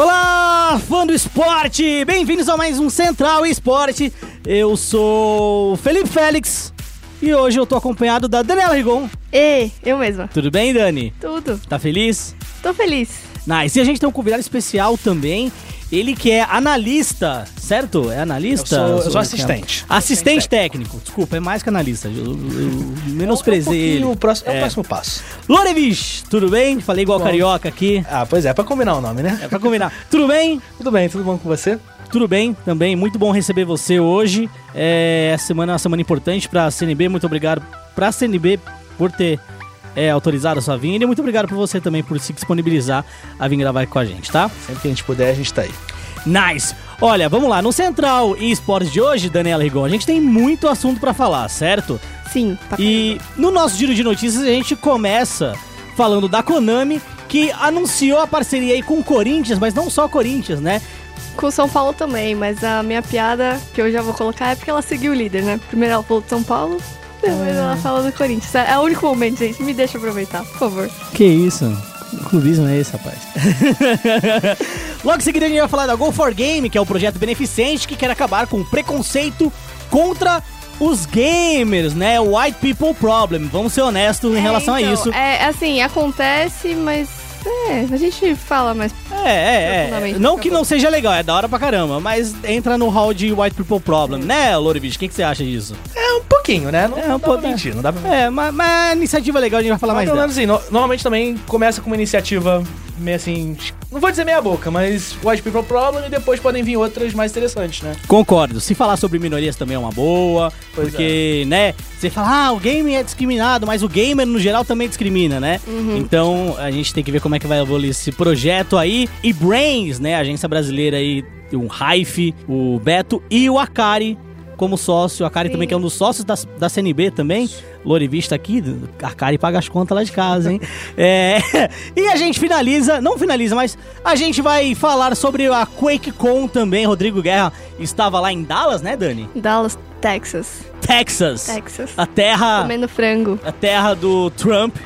Olá, fã do esporte! Bem-vindos a mais um Central Esporte. Eu sou Felipe Félix e hoje eu tô acompanhado da Daniela Rigon. E, eu mesma. Tudo bem, Dani? Tudo. Tá feliz? Tô feliz. Nice. E a gente tem um convidado especial também. Ele que é analista, certo? É analista? Eu sou, eu sou assistente. Assistente técnico. Desculpa, é mais que analista. Eu, eu menosprezei é um. O próximo, é. o próximo passo. Lorevich, tudo bem? Falei igual Bom. carioca aqui. Ah, pois é, pra combinar o nome, né? É pra combinar. tudo bem? Tudo bem, tudo bom com você? Tudo bem também, muito bom receber você hoje. É a semana, uma semana importante para a CNB. Muito obrigado para a CNB por ter é, autorizado a sua vinda e muito obrigado por você também por se disponibilizar a vir gravar com a gente, tá? Sempre que a gente puder, a gente tá aí. Nice! Olha, vamos lá, no Central e Esportes de hoje, Daniela Rigon, a gente tem muito assunto para falar, certo? Sim, tá E no nosso giro de notícias a gente começa falando da Konami, que anunciou a parceria aí com o Corinthians, mas não só o Corinthians, né? Com o São Paulo também, mas a minha piada que eu já vou colocar é porque ela seguiu o líder, né? Primeiro ela falou do São Paulo, depois ela fala do Corinthians. É o único momento, gente. Me deixa aproveitar, por favor. Que isso? Que clubismo é esse, rapaz? Logo em seguida a gente vai falar da Go for Game, que é o projeto beneficente que quer acabar com o preconceito contra os gamers, né? O White People Problem. Vamos ser honestos em É, relação a então, isso. É assim, acontece, mas. É, a gente fala mais. É, é, é. Não que não seja legal, é da hora pra caramba, mas entra no hall de White People Problem, né, Lorevich? O que, que você acha disso? É um pouquinho, né? Não, É, um pra mentir, não dá pra É, mas, mas a iniciativa é legal, a gente vai falar Mas mais dela. assim, no- normalmente também começa com uma iniciativa meio assim. Não vou dizer meia boca, mas White People Problem e depois podem vir outras mais interessantes, né? Concordo. Se falar sobre minorias também é uma boa, Pois porque, né, você fala, ah, o game é discriminado, mas o gamer no geral também discrimina, né? Então a gente tem que ver como é que vai evoluir esse projeto aí. E Brains, né, agência brasileira aí, o Raif, o Beto e o Akari como sócio. O Akari Sim. também que é um dos sócios da, da CNB também. Lorivista aqui, a Akari paga as contas lá de casa, hein? é, e a gente finaliza, não finaliza, mas a gente vai falar sobre a QuakeCon também. Rodrigo Guerra estava lá em Dallas, né, Dani? Dallas, Texas. Texas. Texas. A terra, Comendo frango. a terra do Trump.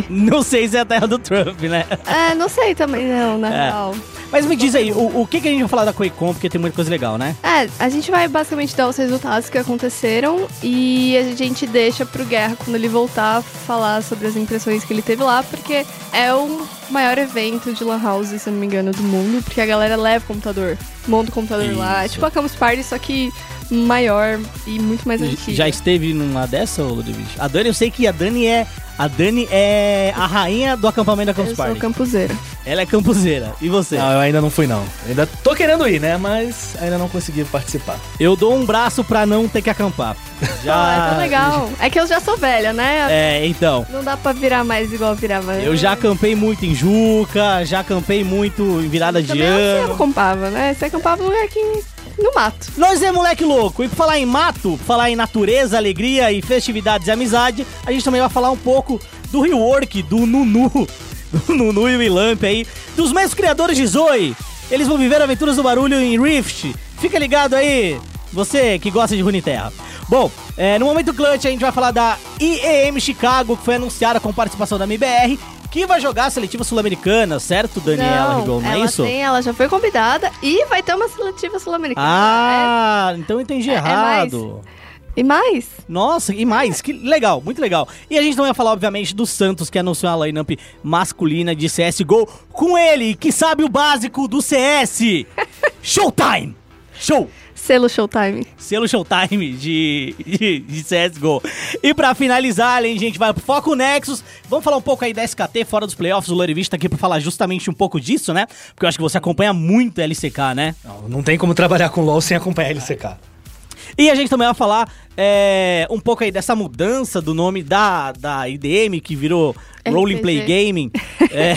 Não sei se é a terra do Trump, né? É, não sei também, não, na É. real. Mas me diz aí, o, o que, que a gente vai falar da QuakeCon, porque tem muita coisa legal, né? É, a gente vai basicamente dar os resultados que aconteceram e a gente deixa pro Guerra, quando ele voltar, falar sobre as impressões que ele teve lá, porque é o maior evento de Lan House, se não me engano, do mundo, porque a galera leva o computador, monta o computador lá. É Isso. tipo a Campus Party, só que maior e muito mais antiga. Já esteve numa dessa, Ludwig? A Dani, eu sei que a Dani é. A Dani é a rainha do acampamento da Campus Eu sou Party. campuseira. Ela é campuseira. E você? Não, eu ainda não fui, não. Eu ainda tô querendo ir, né? Mas ainda não consegui participar. Eu dou um braço pra não ter que acampar. Já. Ah, é tão legal. É que eu já sou velha, né? É, então. Não dá pra virar mais igual virava. Eu já acampei muito em Juca, já acampei muito em virada de Também você ano. acampava, né? Você acampava no lugar aqui no mato. Nós é moleque louco. E por falar em mato, falar em natureza, alegria e festividades e amizade, a gente também vai falar um pouco do rework do Nunu, do Nunu e o Ilamp aí, dos mesmos criadores de Zoe. Eles vão viver aventuras do barulho em Rift. Fica ligado aí, você que gosta de Runeterra. Bom, é, no momento clutch a gente vai falar da IEM Chicago, que foi anunciada com participação da MBR, que vai jogar a seletiva sul-americana, certo, Daniela Rigon? Não é ela isso? Tem, ela já foi convidada e vai ter uma seletiva sul-americana. Ah, então eu entendi É- é errado. É- E mais? Nossa, e mais, que legal, muito legal. E a gente não ia falar, obviamente, do Santos, que anunciou a lineup masculina de CSGO, com ele, que sabe o básico do CS. Showtime! Show! Selo Showtime. Selo Showtime de, de, de CSGO. E pra finalizar, além de a gente vai pro Foco Nexus, vamos falar um pouco aí da SKT fora dos playoffs. O Lorevista aqui pra falar justamente um pouco disso, né? Porque eu acho que você acompanha muito a LCK, né? Não, não tem como trabalhar com LoL sem acompanhar LCK. E a gente também vai falar é, um pouco aí dessa mudança do nome da, da IDM, que virou Role RPG. Play Gaming. É,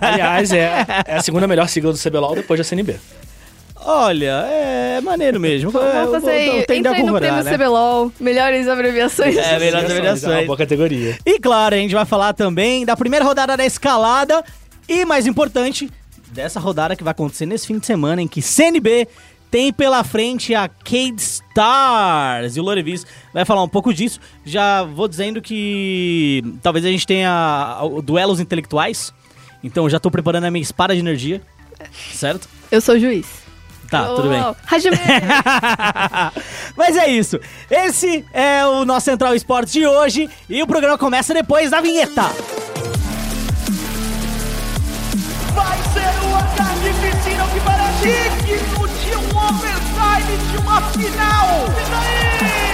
Aliás, é, é a segunda melhor sigla do CBLOL depois da CNB. Olha, é maneiro mesmo. É, Vamos vou- fazer aí. eu tendo a Entrei no prêmio né? CBLOL. Melhores abreviações. É, melhores É avaliações. uma boa categoria. E claro, a gente vai falar também da primeira rodada da escalada e, mais importante, dessa rodada que vai acontecer nesse fim de semana, em que CNB tem pela frente a Cade Stars. E o Lorevis vai falar um pouco disso. Já vou dizendo que talvez a gente tenha duelos intelectuais. Então já tô preparando a minha espada de energia. certo? Eu sou juiz. Tá, tudo bem. Oh, Hajime! Mas é isso. Esse é o nosso Central Esportes de hoje e o programa começa depois da vinheta. Vai ser uma carnificina que parece digno de um overtime de uma final. E daí?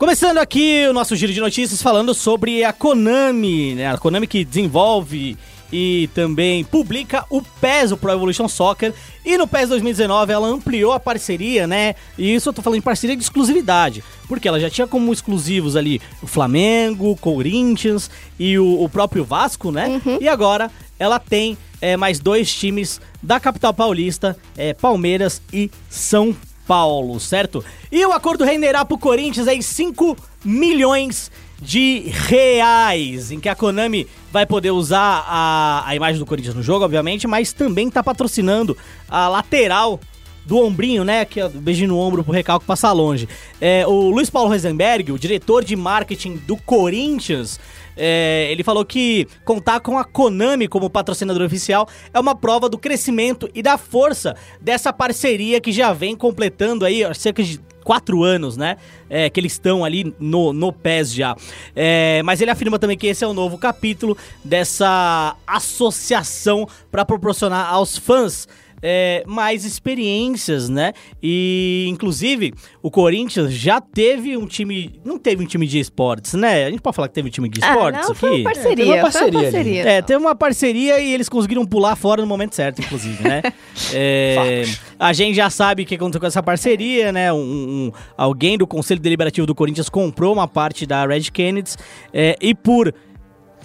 Começando aqui o nosso giro de notícias falando sobre a Konami, né? A Konami que desenvolve e também publica o PES, o Pro Evolution Soccer. E no PES 2019 ela ampliou a parceria, né? E isso eu tô falando de parceria de exclusividade. Porque ela já tinha como exclusivos ali o Flamengo, o Corinthians e o, o próprio Vasco, né? E agora ela tem é, mais dois times da capital paulista, é, Palmeiras e São Paulo, certo? E o acordo renderá pro Corinthians aí 5 milhões de reais, em que a Konami vai poder usar a, a imagem do Corinthians no jogo, obviamente, mas também tá patrocinando a lateral do ombrinho, né? Que é beijinho no ombro pro recalque passar longe. É, o Luiz Paulo Rosenberg, o diretor de marketing do Corinthians, é, ele falou que contar com a Konami como patrocinador oficial é uma prova do crescimento e da força dessa parceria que já vem completando aí cerca de quatro anos, né? É, que eles estão ali no, no PES já. É, mas ele afirma também que esse é o novo capítulo dessa associação para proporcionar aos fãs é, mais experiências, né? E, inclusive, o Corinthians já teve um time. Não teve um time de esportes, né? A gente pode falar que teve um time de Ah, esportes não, foi aqui? uma parceria. teve uma foi parceria uma parceria. É, teve uma parceria e eles conseguiram pular fora no momento certo, inclusive, né? É, a gente já sabe o que aconteceu com essa parceria, né? Um, um- alguém do Conselho Deliberativo do Corinthians comprou uma parte da Red Kennedy é, e por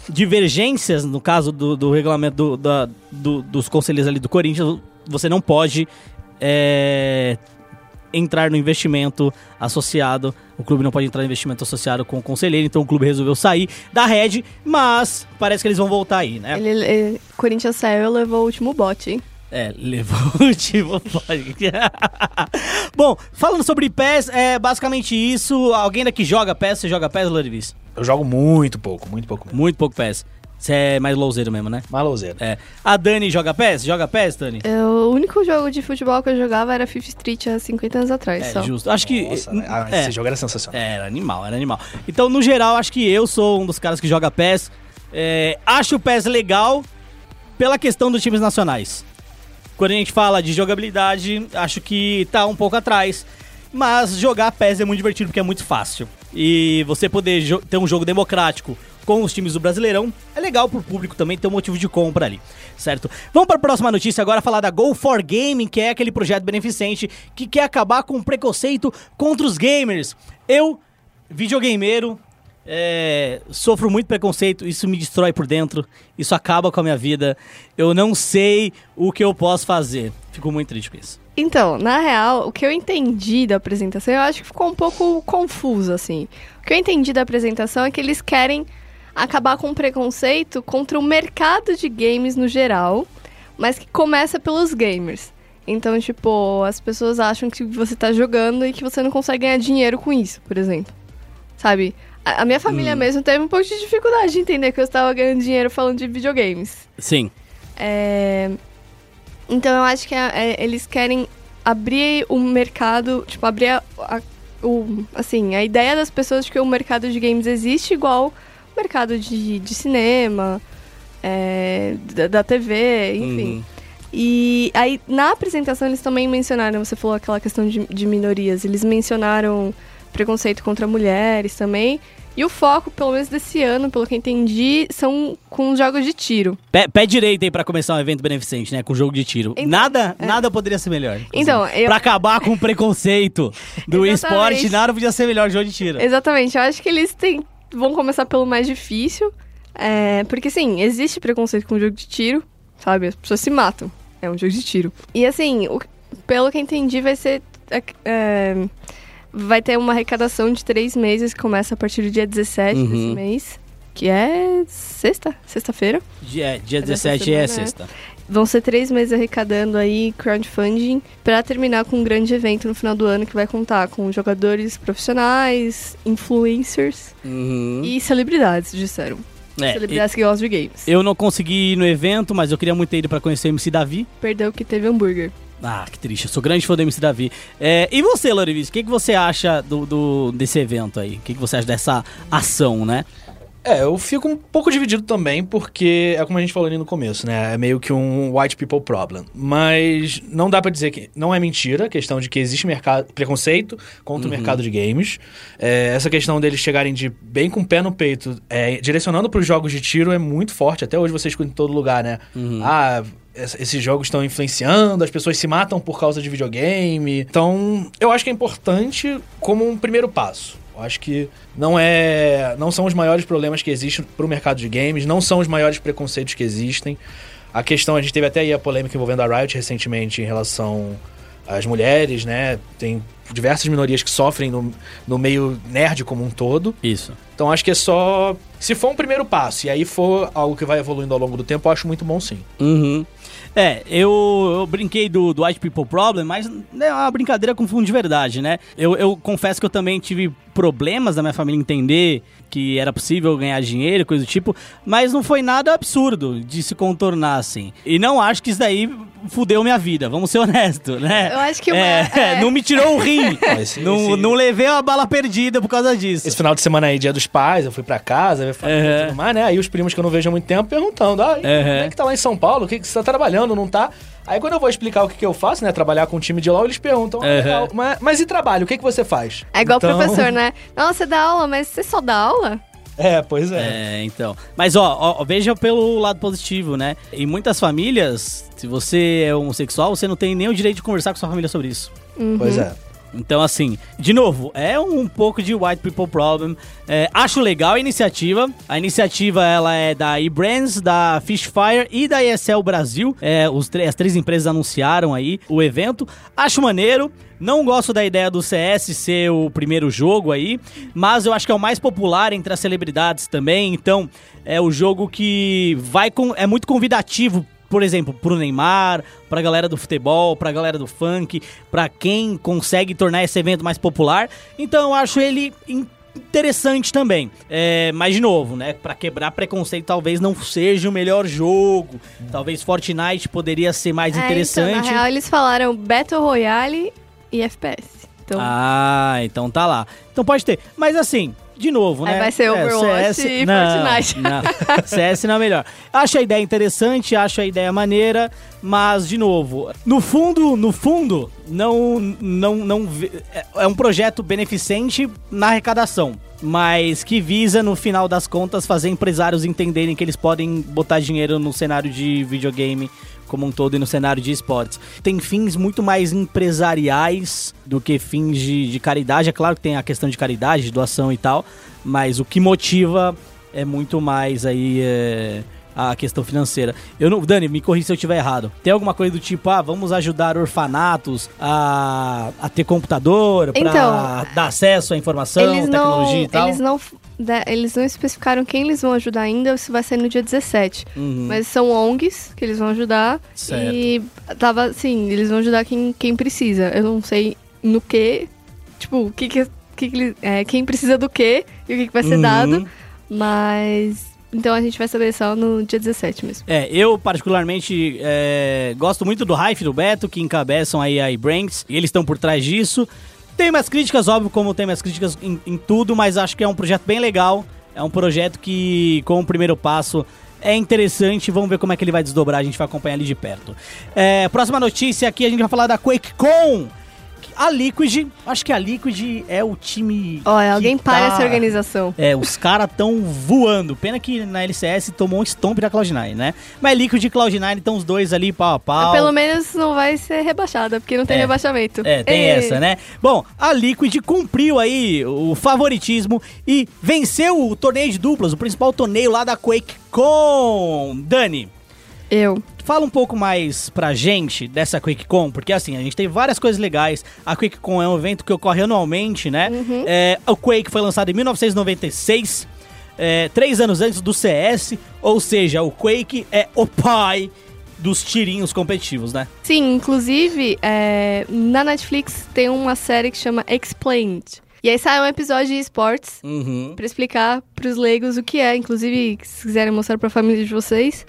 divergências, no caso do, do regulamento do- da- do- dos conselheiros ali do Corinthians, você não pode é, entrar no investimento associado. O clube não pode entrar no investimento associado com o conselheiro, então o clube resolveu sair da Red, mas parece que eles vão voltar aí, né? Ele, ele- Corinthians saiu e levou o último bote, hein? É, levou o último pode. Bom, falando sobre PES, é basicamente isso. Alguém daqui joga PES? Você joga PES, Lorivis? Eu jogo muito pouco, muito pouco mesmo. Muito pouco PES. Você é mais louzeiro mesmo, né? Malouzeiro. É. A Dani joga PES? Joga PES, Dani? Eu- o único jogo de futebol que eu jogava era Fifth Street há 50 anos atrás, É, só. justo. Acho que. Nossa, ah, é, esse jogo era sensacional. é, era animal, era animal. Então, no geral, acho que eu sou um dos caras que joga PES. É, acho o PES legal pela questão dos times nacionais. Quando a gente fala de jogabilidade, acho que tá um pouco atrás. Mas jogar PES é muito divertido porque é muito fácil. E você poder ter um jogo democrático com os times do Brasileirão é legal pro público também ter um motivo de compra ali, certo? Vamos para a próxima notícia agora, falar da Go for Gaming, que é aquele projeto beneficente que quer acabar com o preconceito contra os gamers. Eu, videogameiro, é, sofro muito preconceito, isso me destrói por dentro, isso acaba com a minha vida. Eu não sei o que eu posso fazer. Fico muito triste com isso. Então, na real, o que eu entendi da apresentação, eu acho que ficou um pouco confuso, assim. O que eu entendi da apresentação é que eles querem acabar com o preconceito contra o mercado de games no geral, mas que começa pelos gamers. Então, tipo, as pessoas acham que você tá jogando e que você não consegue ganhar dinheiro com isso, por exemplo. Sabe? A, a minha família mesmo teve um pouco de dificuldade de entender que eu estava ganhando dinheiro falando de videogames. Sim. É, Então eu acho que é- é, eles querem abrir o mercado, tipo, abrir a, a- o, assim, a ideia das pessoas de que o mercado de games existe igual mercado de, de cinema, é, da, da TV, enfim. Uhum. E aí, na apresentação, eles também mencionaram, você falou aquela questão de, de minorias, eles mencionaram preconceito contra mulheres também. E o foco, pelo menos desse ano, pelo que eu entendi, são com os jogos de tiro. Pé, pé direito aí pra começar um evento beneficente, né? Com jogo de tiro. Então, nada, é. nada poderia ser melhor. Então, eu- Pra acabar com o preconceito do esporte, nada podia ser melhor que jogo de tiro. Exatamente, eu acho que eles têm, vão começar pelo mais difícil. é, porque, sim, existe preconceito com o jogo de tiro, sabe? As pessoas se matam. É um jogo de tiro. E, assim, o- pelo que entendi, vai ser. é, é, vai ter uma arrecadação de três meses que começa a partir do dia 17 Uhum. desse mês. Que é sexta, sexta-feira. Dia, dia É dessa 17 é né? Vão ser três meses arrecadando aí crowdfunding pra terminar com um grande evento no final do ano que vai contar com jogadores profissionais, influencers Uhum. e celebridades, disseram. É, celebridades que gostam de games. eu não consegui ir no evento, mas eu queria muito ter ido pra conhecer o MC Davi. Perdeu que teve hambúrguer. Ah, que triste. Eu sou grande fã do MC Davi. É, e você, Lorivis, o que, que você acha do, do- desse evento aí? O que, que você acha dessa ação, né? É, eu fico um pouco dividido também, porque é como a gente falou ali no começo, né? É meio que um white people problem. Mas não dá pra dizer que não é mentira a questão de que existe mercado, preconceito contra o mercado de games. É, essa questão deles chegarem de bem com o pé no peito, é, direcionando pros jogos de tiro é muito forte. Até hoje você escuta em todo lugar, né? Ah, es- esses jogos estão influenciando, as pessoas se matam por causa de videogame. Então, eu acho que é importante como um primeiro passo. Eu acho que não é, não são os maiores problemas que existem pro mercado de games, não são os maiores preconceitos que existem. A questão, a gente teve até aí a polêmica envolvendo a Riot recentemente em relação às mulheres, né? Tem diversas minorias que sofrem no, no meio nerd como um todo. Isso. Então acho que é só. Se for um primeiro passo e aí for algo que vai evoluindo ao longo do tempo, eu acho muito bom sim. Uhum. É, eu, eu brinquei do, do White People Problem, mas é uma brincadeira com fundo de verdade, né? Eu, eu confesso que eu também tive problemas da minha família entender que era possível ganhar dinheiro, coisa do tipo, mas não foi nada absurdo de se contornar assim. E não acho que isso daí fudeu minha vida, vamos ser honestos, né? Eu acho que uma- é, é. não me tirou o rim, esse- não, esse- não levei uma bala perdida por causa disso. Esse final de semana aí, dia dos pais, eu fui pra casa, família e Uhum. tudo mais, né? Aí os primos que eu não vejo há muito tempo perguntando: ah, e como é que tá lá em São Paulo? O que, que você tá trabalhando? Não tá? Aí quando eu vou explicar o que, que eu faço, né? Trabalhar com um time de LOL, eles perguntam: ah, Uhum. legal, mas, mas e trabalho? O que, que você faz? É igual Então- o professor, né? Nossa, você dá aula, mas você só dá aula? É, pois é. É, então. Mas ó, ó, veja pelo lado positivo, né? Em muitas famílias, se você é homossexual, você não tem nem o direito de conversar com sua família sobre isso. Pois é. Então, assim, de novo, é um pouco de white people problem. É, acho legal a iniciativa. A iniciativa ela é da eBrands, da Fishfire e da ESL Brasil. É, os as três empresas anunciaram aí o evento. Acho maneiro. Não gosto da ideia do CS ser o primeiro jogo aí, mas eu acho que é o mais popular entre as celebridades também. Então, é o jogo que vai com, é muito convidativo por exemplo, pro Neymar, pra galera do futebol, pra galera do funk, pra quem consegue tornar esse evento mais popular. Então eu acho ele in- interessante também. É, mas de novo, né, Pra quebrar preconceito talvez não seja o melhor jogo. Talvez Fortnite poderia ser mais É, então, interessante. na real, eles falaram Battle Royale e FPS. Então, Ah, então tá lá. Então pode ter. Mas assim, de novo, Aí né? vai ser Overwatch e não, Fortnite. Não, CS não é melhor. Acho a ideia interessante, acho a ideia maneira, mas de novo, no fundo, no fundo, não não não é- é um projeto beneficente na arrecadação. Mas que visa, no final das contas, fazer empresários entenderem que eles podem botar dinheiro no cenário de videogame como um todo e no cenário de esportes. Tem fins muito mais empresariais do que fins de, de caridade. É claro que tem a questão de caridade, de doação e tal, mas o que motiva é muito mais aí é, a questão financeira. Eu não, Dani, me corrija se eu estiver errado. Tem alguma coisa do tipo, ah, vamos ajudar orfanatos a, a ter computador para Então, dar acesso à informação, eles não, tecnologia e tal? eles não da- eles não especificaram quem eles vão ajudar ainda, ou se vai ser no dia 17. Uhum. Mas são ONGs que eles vão ajudar. Certo. E tava assim, eles vão ajudar quem, quem precisa. Eu não sei no que. Tipo, o que, que, que, é, quem precisa do que e o que, que vai ser Uhum. dado. Mas. Então a gente vai saber só no dia 17 mesmo. É, eu particularmente é, gosto muito do Raif e do Beto, que encabeçam aí a eBranks, e eles estão por trás disso. Tem minhas críticas, óbvio, como tem minhas críticas em, em tudo, mas acho que é um projeto bem legal. É um projeto que, com o primeiro passo, é interessante. Vamos ver como é que ele vai desdobrar, a gente vai acompanhar ali de perto. É, próxima notícia aqui, a gente vai falar da QuakeCon. A Liquid, acho que a Liquid é o time. Olha, que alguém para tá- essa organização. é, os caras tão voando. Pena que na LCS tomou um stomp da Cloud9, né? Mas Liquid e Cloud9 estão os dois ali pau a pau. Pelo menos não vai ser rebaixada, porque não tem É. rebaixamento. É, tem Ê. essa, né? Bom, a Liquid cumpriu aí o favoritismo e venceu o torneio de duplas, o principal torneio lá da QuakeCon. Dani, Eu. Fala um pouco mais pra gente dessa QuakeCon, porque assim, a gente tem várias coisas legais. A QuakeCon é um evento que ocorre anualmente, né? É, o Quake foi lançado em 1996, é, três anos antes do CS, ou seja, o Quake é o pai dos tirinhos competitivos, né? Sim, inclusive, é, na Netflix tem uma série que chama Explained. E aí sai um episódio de esportes Uhum. pra explicar pros leigos o que é. Inclusive, se quiserem mostrar pra família de vocês,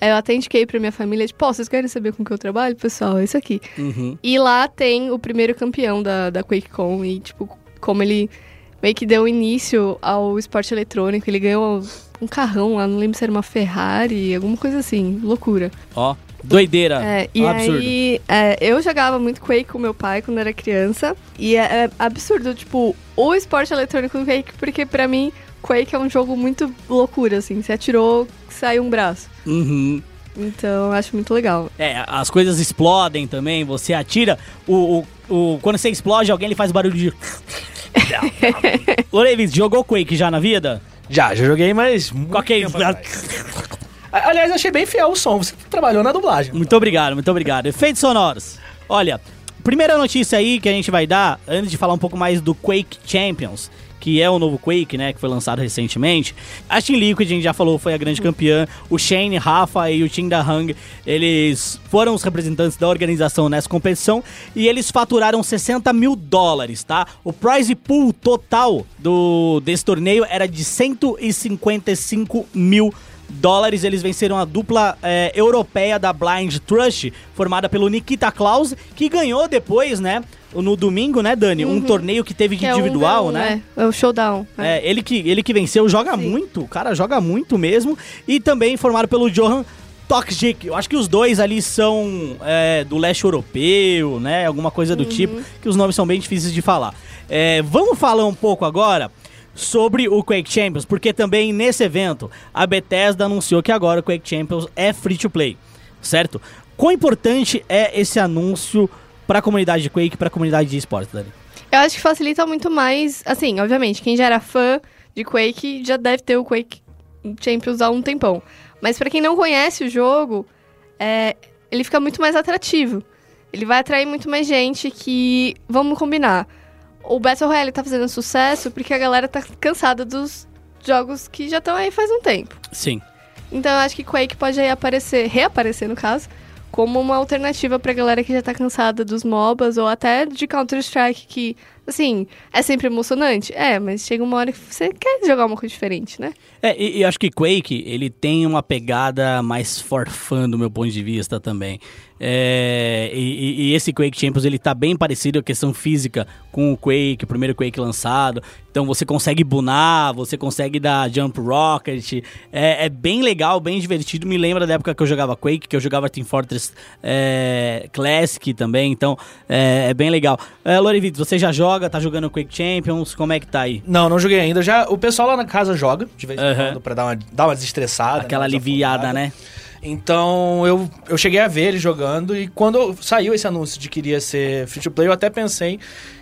eu até indiquei pra minha família, tipo, "Pô, vocês querem saber com que eu trabalho? Pessoal, é isso aqui. Uhum. E lá tem o primeiro campeão da, da QuakeCon e, tipo, como ele meio que deu início ao esporte eletrônico. Ele ganhou um carrão lá, não lembro se era uma Ferrari, alguma coisa assim. Loucura. Ó, doideira. É, e um absurdo. aí, é, eu jogava muito Quake com meu pai quando era criança. E é, é absurdo, tipo, o esporte eletrônico do Quake, porque pra mim, Quake é um jogo muito loucura, assim. Você atirou, saiu um braço. Uhum. Então, eu acho muito legal. É, as coisas explodem também, você atira, o, o, o- quando você explode, alguém ele faz barulho de... Lorevis, jogou Quake já na vida? Já, já joguei, mas. muito Qual que tempo isso? atrás. A- Aliás, achei bem fiel o som. Você trabalhou na dublagem. Muito obrigado, muito obrigado. Efeitos sonoros. Olha, primeira notícia aí que a gente vai dar, antes de falar um pouco mais do Quake Champions, que é o novo Quake, né, que foi lançado recentemente. A Team Liquid, a gente já falou, foi a grande campeã. O Shane, Rafa e o Tim da Hang, eles foram os representantes da organização nessa competição e eles faturaram 60 mil dólares, tá? O prize pool total do, desse torneio era de 155 mil dólares. Eles venceram a dupla é, europeia da Blind Trust, formada pelo Nikita Klaus, que ganhou depois, né? No domingo, né, Dani? Um torneio que teve de Que é um individual, verão, né? É, é o showdown. é. É, ele que, ele que venceu, joga Sim. muito, o cara joga muito mesmo. E também formado pelo Johan Toxic. Eu acho que os dois ali são é, do leste europeu, né? Alguma coisa do tipo, que os nomes são bem difíceis de falar. É, vamos falar um pouco agora sobre o Quake Champions, porque também nesse evento a Bethesda anunciou que agora o Quake Champions é free to play, certo? Quão importante é esse anúncio para a comunidade de Quake, para a comunidade de esportes, Dani? Eu acho que facilita muito mais. Assim, obviamente, quem já era fã de Quake já deve ter o Quake Champions há um tempão. Mas pra quem não conhece o jogo, é, ele fica muito mais atrativo. Ele vai atrair muito mais gente que. Vamos combinar. O Battle Royale tá fazendo sucesso porque a galera tá cansada dos jogos que já estão aí faz um tempo. Sim. Então eu acho que Quake pode aí aparecer, reaparecer no caso, como uma alternativa pra galera que já tá cansada dos MOBAs ou até de Counter-Strike, que, assim, é sempre emocionante. É, mas chega uma hora que você quer jogar uma coisa diferente, né? É, e, e acho que Quake, ele tem uma pegada mais for fun do meu ponto de vista também. É, e, e- esse Quake Champions, ele tá bem parecido a questão física com o Quake, o primeiro Quake lançado. Então você consegue bunar, você consegue dar jump rocket. É, é bem legal, bem divertido. Me lembra da época que eu jogava Quake, que eu jogava Team Fortress é, Classic também. Então é, é bem legal. É, Lorivitos, você já joga, tá jogando Quake Champions? Como é que tá aí? Não, não joguei ainda. Já, o pessoal lá na casa joga, de vez em Aham. quando, pra dar uma, dar uma desestressada. Aquela né, aliviada, né? Então eu, eu cheguei a ver ele jogando e quando saiu esse anúncio de que iria ser free to play, eu até pensei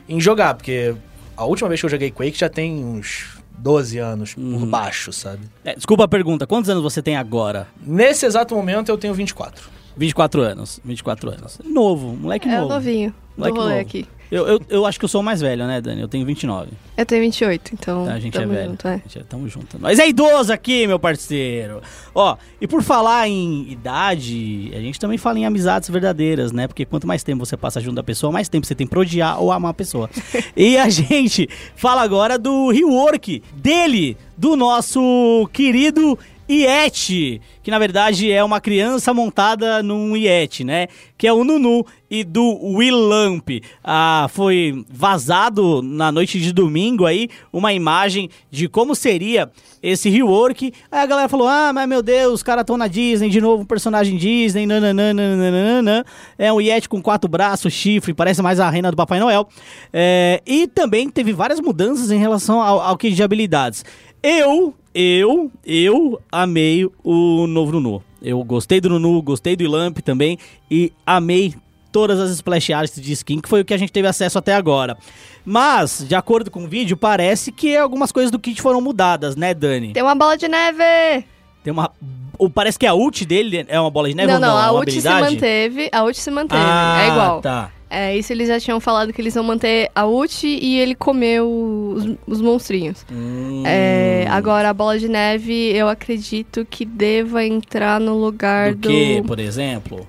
em jogar, porque a última vez que eu joguei Quake já tem uns 12 anos Uhum. por baixo, sabe? É, desculpa a pergunta, quantos anos você tem agora? Nesse exato momento eu tenho 24. 24 anos. 24 anos. Novo, moleque é novo. o novinho do Moleque rolê novo. aqui. Eu, eu, eu acho que eu sou o mais velho, né, Dani? Eu tenho 29. Eu tenho 28, então Tá, a gente é velho. junto, é. A gente é, tamo junto. Nós é idoso aqui, meu parceiro. Ó, e por falar em idade, a gente também fala em amizades verdadeiras, né? Porque quanto mais tempo você passa junto da pessoa, mais tempo você tem pra odiar ou amar a pessoa. e a gente fala agora do rework dele, do nosso querido Iete, que na verdade é uma criança montada num Iete, né? Que é o Nunu e do Willamp. Ah, foi vazado na noite de domingo aí uma imagem de como seria esse rework. Aí a galera falou: Ah, mas meu Deus, os caras estão na Disney, de novo um personagem Disney, nananana. É um Yeti com quatro braços, chifre, parece mais a reina do Papai Noel. É, e também teve várias mudanças em relação ao, ao kit de habilidades. Eu, eu, eu amei o novo Nunu. Eu gostei do Nunu, gostei do Ilamp também e amei todas as splash arts de skin, que foi o que a gente teve acesso até agora. Mas, de acordo com o vídeo, parece que algumas coisas do kit foram mudadas, né, Dani? Tem uma bola de neve! Tem uma... ou Parece que a ult dele é uma bola de neve não, ou não? não, É a ult se manteve, a ult se manteve, Ah, é igual. tá. É, isso eles já tinham falado que eles vão manter a ult e ele comeu os, os monstrinhos. Hum. É, agora a bola de neve, eu acredito que deva entrar no lugar Do do. que, por exemplo?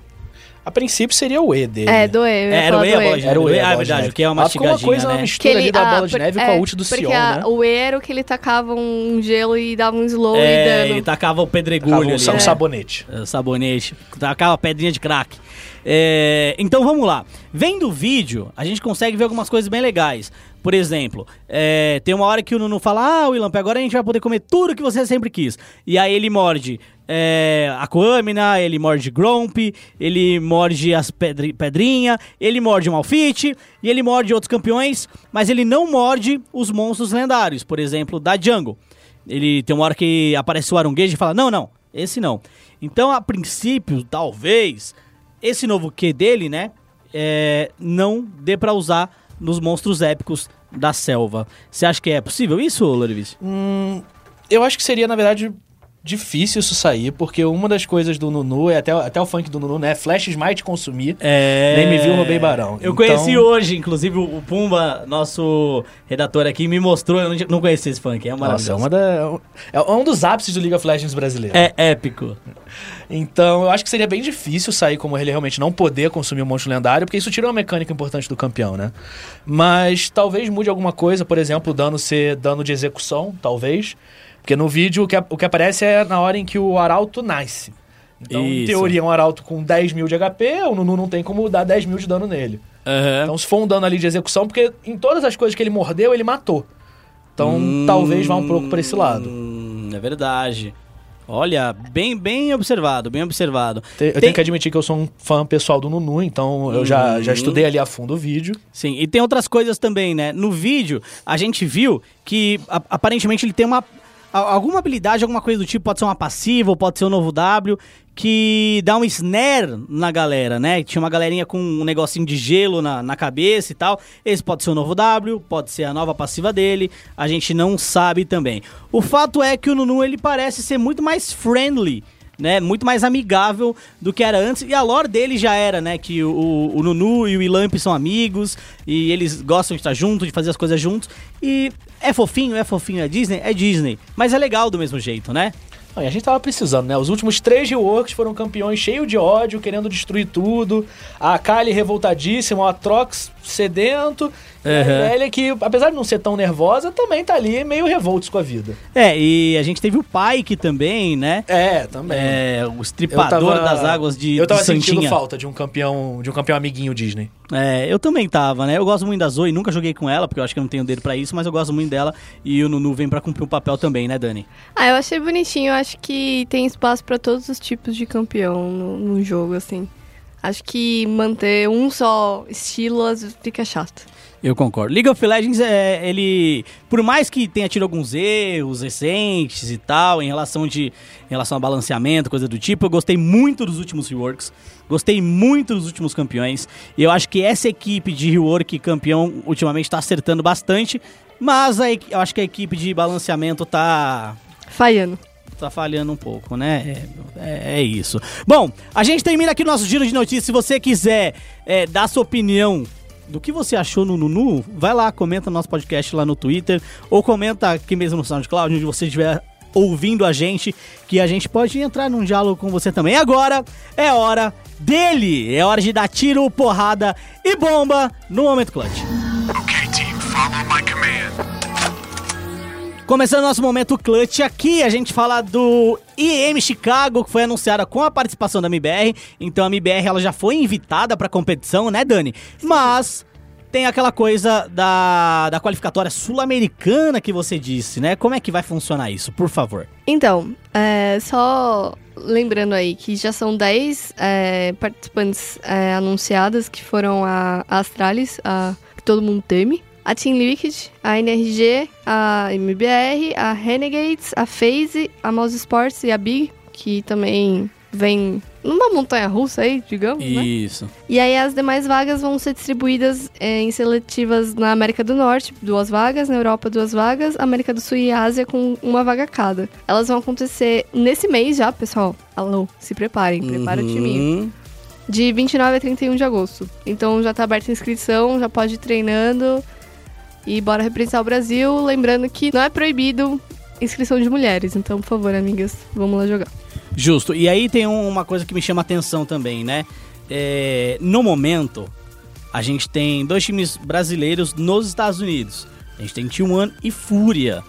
A princípio seria o E dele. É, do E. eu ia Era o E, a bola de Era o neve. E, a Ah, é de verdade, neve. o que é uma uma mastigadinha, coisa, uma né? mistura ali da bola de por- neve é, com a ult do Sion, a- né? O E era o que ele tacava um gelo e dava um slow É, e ele dano. tacava o pedregulho Tava um, ali. um né? sabonete. É, sabonete, tacava pedrinha de crack. É, então vamos lá. Vendo o vídeo, a gente consegue ver algumas coisas bem legais. Por exemplo, é, tem uma hora que o Nuno fala: Ah, Willamp, agora a gente vai poder comer tudo que você sempre quis. E aí ele morde é, a Aquamina, ele morde Gromp, ele morde as pedri pedrinha, ele morde o Malfit e ele morde outros campeões, mas ele não morde os monstros lendários, por exemplo, da Jungle. Ele tem uma hora que aparece o Aronguejo e fala: Não, não, esse não. Então, a princípio, talvez, esse novo Q dele, né? é, não dê pra usar nos monstros épicos da selva. Você acha que é possível isso, Lorivis? Hum, eu acho que seria, na verdade, difícil isso sair, porque uma das coisas do Nunu, é até, até o funk do Nunu, né? Flash Smite consumir. É... Nem me viu, roubei barão. Eu Então- conheci hoje, inclusive o Pumba, nosso redator aqui, me mostrou. Eu não, conhecia esse funk, é Nossa, maravilhoso. é, uma da, é um dos ápices do League of Legends brasileiro. É épico. Então, eu acho que seria bem difícil sair como ele realmente não poder consumir um monstro lendário, porque isso tira uma mecânica importante do campeão, né? Mas talvez mude alguma coisa, por exemplo, o dano ser dano de execução, talvez. Porque no vídeo o que, o que aparece é na hora em que o arauto nasce. Então, em Isso. teoria, um arauto com 10 mil de HP, o Nunu não tem como dar 10 mil de dano nele. Aham. Então, se for um dano ali de execução, porque em todas as coisas que ele mordeu, ele matou. Então, Hum, talvez vá um pouco pra esse lado. hum, É verdade. Olha, bem, bem observado, bem observado. Eu Tem- tenho que admitir que eu sou um fã pessoal do Nunu, então eu já, já Uhum. estudei ali a fundo o vídeo. Sim, e tem outras coisas também, né? No vídeo, a gente viu que aparentemente ele tem uma. Alguma habilidade, alguma coisa do tipo, pode ser uma passiva ou pode ser um novo W, que dá um snare na galera, né? Tinha uma galerinha com um negocinho de gelo na, na cabeça e tal. Esse pode ser o novo W, pode ser a nova passiva dele, a gente não sabe também. O fato é que o Nunu ele parece ser muito mais friendly né, muito mais amigável do que era antes. E a lore dele já era, né, que o, o, Nunu e o Ilamp são amigos e eles gostam de estar juntos, de fazer as coisas juntos. E é fofinho, é fofinho, é Disney, é Disney. Mas é legal do mesmo jeito, né? Não, e a gente tava precisando, né? Os últimos três reworks foram campeões cheios de ódio, querendo destruir tudo. A Kali revoltadíssima, o Atrox sedento. Uhum. velha que, apesar de não ser tão nervosa, também tá ali meio revoltos com a vida. É, e a gente teve o Pike também, né? É, também. É, o estripador tava- das águas de, Eu tava de sentindo Santinha. falta de um campeão, de um campeão amiguinho Disney. É, eu também tava, né? Eu gosto muito da Zoe, nunca joguei com ela, porque eu acho que eu não tenho dedo pra isso, mas eu gosto muito dela e o Nunu vem pra cumprir um papel também, né, Dani? Ah, eu achei bonitinho. Eu acho que tem espaço pra todos os tipos de campeão no, no jogo, assim. Acho que manter um só estilo às vezes fica chato. Eu concordo. League of Legends, é, ele, por mais que tenha tido alguns erros recentes e tal, em relação, de, em relação a balanceamento, coisa do tipo, eu gostei muito dos últimos reworks, gostei muito dos últimos campeões, e eu acho que essa equipe de rework campeão ultimamente tá acertando bastante, mas a eu acho que a equipe de balanceamento tá Falhando. tá falhando um pouco, né? É, é- é isso. Bom, a gente termina aqui o nosso giro de notícias. Se você quiser é, dar sua opinião do que você achou no Nunu, vai lá, comenta no nosso podcast lá no Twitter, ou comenta aqui mesmo no SoundCloud, onde você estiver ouvindo a gente, que a gente pode entrar num diálogo com você também. Agora é hora dele! É hora de dar tiro, porrada e bomba no Momento Clutch. Okay, team, follow my. Começando nosso momento clutch aqui, a gente fala do IEM Chicago, que foi anunciada com a participação da MBR. Então a MBR ela já foi invitada pra competição, né, Dani? Mas tem aquela coisa da, da qualificatória sul-americana que você disse, né? Como é que vai funcionar isso, por favor? Então, é, só lembrando aí que já são 10 é, participantes é, anunciadas, que foram a, a Astralis, a, que todo mundo teme, a Team Liquid, a NRG, a MBR, a Renegades, a FaZe, a Mouse Sports e a Big, que também vem numa montanha russa aí, digamos, né? Isso. E aí as demais vagas vão ser distribuídas é, em seletivas na América do Norte, duas vagas, na Europa duas vagas, América do Sul e Ásia com uma vaga cada. Elas vão acontecer nesse mês já, pessoal. Alô, se preparem, prepara o timinho. Uhum. De 29 a 31 de agosto. Então já tá aberta a inscrição, já pode ir treinando e bora representar o Brasil. Lembrando que não é proibido inscrição de mulheres. Então, por favor, amigas, vamos lá jogar. Justo. E aí tem um- uma coisa que me chama atenção também, né? É, no momento, a gente tem dois times brasileiros nos Estados Unidos. A gente tem T1 e Fúria,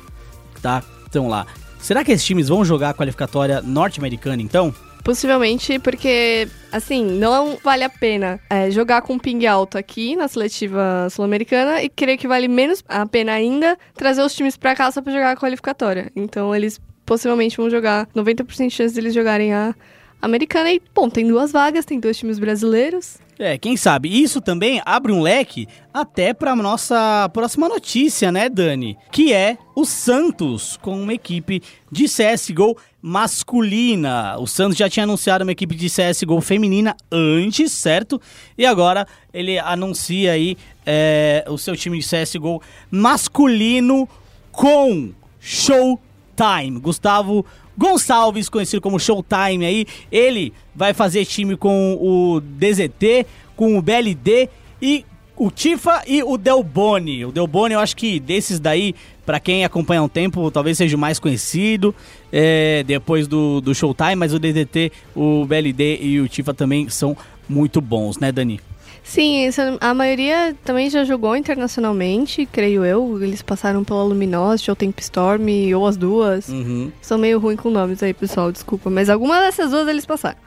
tá? Estão lá. Será que esses times vão jogar a qualificatória norte-americana, então? Possivelmente, porque, assim, não vale a pena é, jogar com ping alto aqui na seletiva sul-americana e creio que vale menos a pena ainda trazer os times pra cá só pra jogar a qualificatória. Então, eles possivelmente vão jogar 90% de chance deles jogarem a americana. E, bom, tem duas vagas, tem dois times brasileiros. É, quem sabe? Isso também abre um leque até pra nossa próxima notícia, né, Dani? Que é o Santos com uma equipe de CSGO masculina. O Santos já tinha anunciado uma equipe de CSGO feminina antes, certo? E agora ele anuncia aí é, o seu time de CSGO masculino com Showtime. Gustavo Gonçalves, conhecido como Showtime aí, ele vai fazer time com o DZT, com o BLD e o Tifa e o Delboni. O Delboni, eu acho que desses daí, pra quem acompanha há um tempo, talvez seja o mais conhecido é, depois do, do Showtime, mas o DZT, o BLD e o Tifa também são muito bons, né, Dani? Sim, a maioria também já jogou internacionalmente, creio eu. Eles passaram pela Luminosity ou Temp Storm, ou as duas. Uhum. Sou meio ruim com nomes aí, pessoal, desculpa. Mas alguma dessas duas eles passaram.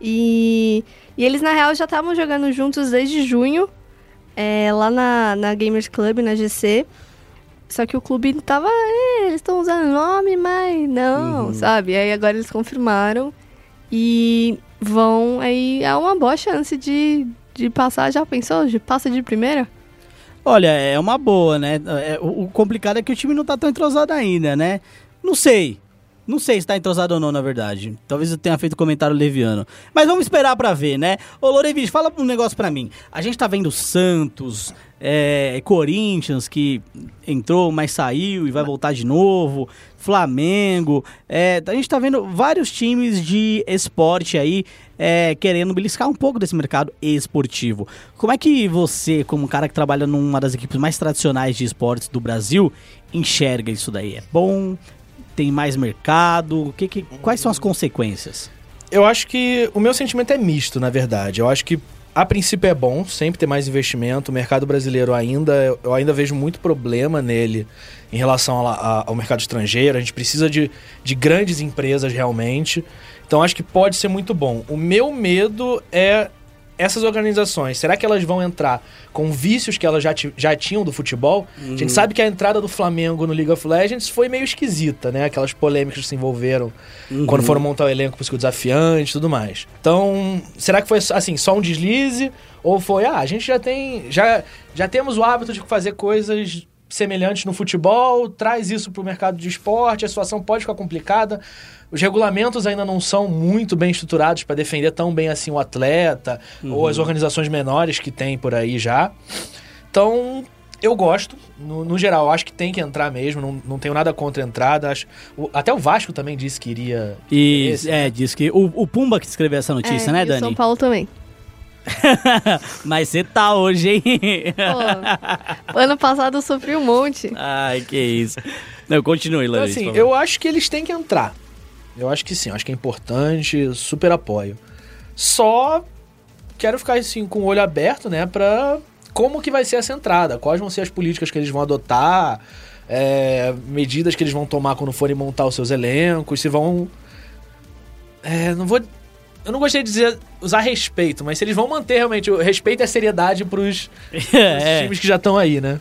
E, e eles, na real, já estavam jogando juntos desde junho, é, lá na, na Gamers Club, na GC. Só que o clube tava. "É, eles estão usando nome, mas não, sabe? Aí agora eles confirmaram. E vão. Aí há uma boa chance de, de passar. Já pensou? De passa de primeira? Olha, é uma boa, né? É, o, o complicado é que o time não tá tão entrosado ainda, né? Não sei. Não sei se tá entrosado ou não, na verdade. Talvez eu tenha feito comentário leviano. Mas vamos esperar pra ver, né? Ô, Lorevich, fala um negócio pra mim. A gente tá vendo Santos, é, Corinthians, que entrou, mas saiu e vai voltar de novo. Flamengo. é, a gente tá vendo vários times de esporte aí é, querendo beliscar um pouco desse mercado esportivo. Como é que você, como um cara que trabalha numa das equipes mais tradicionais de esportes do Brasil, enxerga isso daí? É bom? Tem mais mercado? O que, que- quais são as consequências? Eu acho que o meu sentimento é misto, na verdade. Eu acho que a princípio é bom sempre ter mais investimento. O mercado brasileiro ainda, eu ainda vejo muito problema nele em relação a- a- ao mercado estrangeiro. A gente precisa de, de grandes empresas realmente. Então acho que pode ser muito bom. O meu medo é essas organizações. Será que elas vão entrar com vícios que elas já, já tinham do futebol? A gente sabe que a entrada do Flamengo no League of Legends foi meio esquisita, né? Aquelas polêmicas que se envolveram quando foram montar o elenco pro Skill Desafiante e tudo mais. Então, será que foi assim, só um deslize? Ou foi, ah, a gente já tem. Já, já temos o hábito de fazer coisas semelhantes no futebol, traz isso pro mercado de esporte, a situação pode ficar complicada. Os regulamentos ainda não são muito bem estruturados para defender tão bem assim o atleta ou as organizações menores que tem por aí já. Então, eu gosto, no, no geral, acho que tem que entrar mesmo, não, não tenho nada contra a entrada. Acho, o- até o Vasco também disse que iria. E esse, é, diz que o, o Pumba que escreveu essa notícia, É, né, e o Dani? São Paulo também. Mas você tá hoje, hein? Pô, ano passado eu sofri um monte. Ai, que isso. Não, continue, Então, Larissa. assim, por favor. eu acho que eles têm que entrar. Eu acho que sim, acho que é importante, super apoio. Só quero ficar assim com o olho aberto, né, pra como que vai ser essa entrada, quais vão ser as políticas que eles vão adotar, é, medidas que eles vão tomar quando forem montar os seus elencos, se vão. É, não vou. Eu não gostei de dizer usar respeito, mas se eles vão manter realmente o respeito e a seriedade pros, pros É. times que já estão aí, né?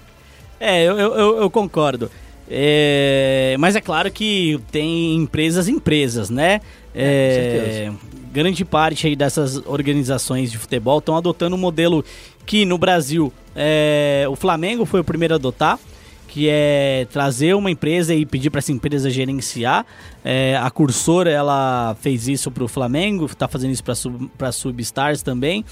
É, eu, eu- eu concordo. É, mas é claro que tem empresas empresas, né? É, grande parte aí dessas organizações de futebol estão adotando um modelo que no Brasil é, o Flamengo foi o primeiro a adotar, que é trazer uma empresa e pedir para essa empresa gerenciar. É, a Cursor ela fez isso para o Flamengo, está fazendo isso para sub, pra Substars também.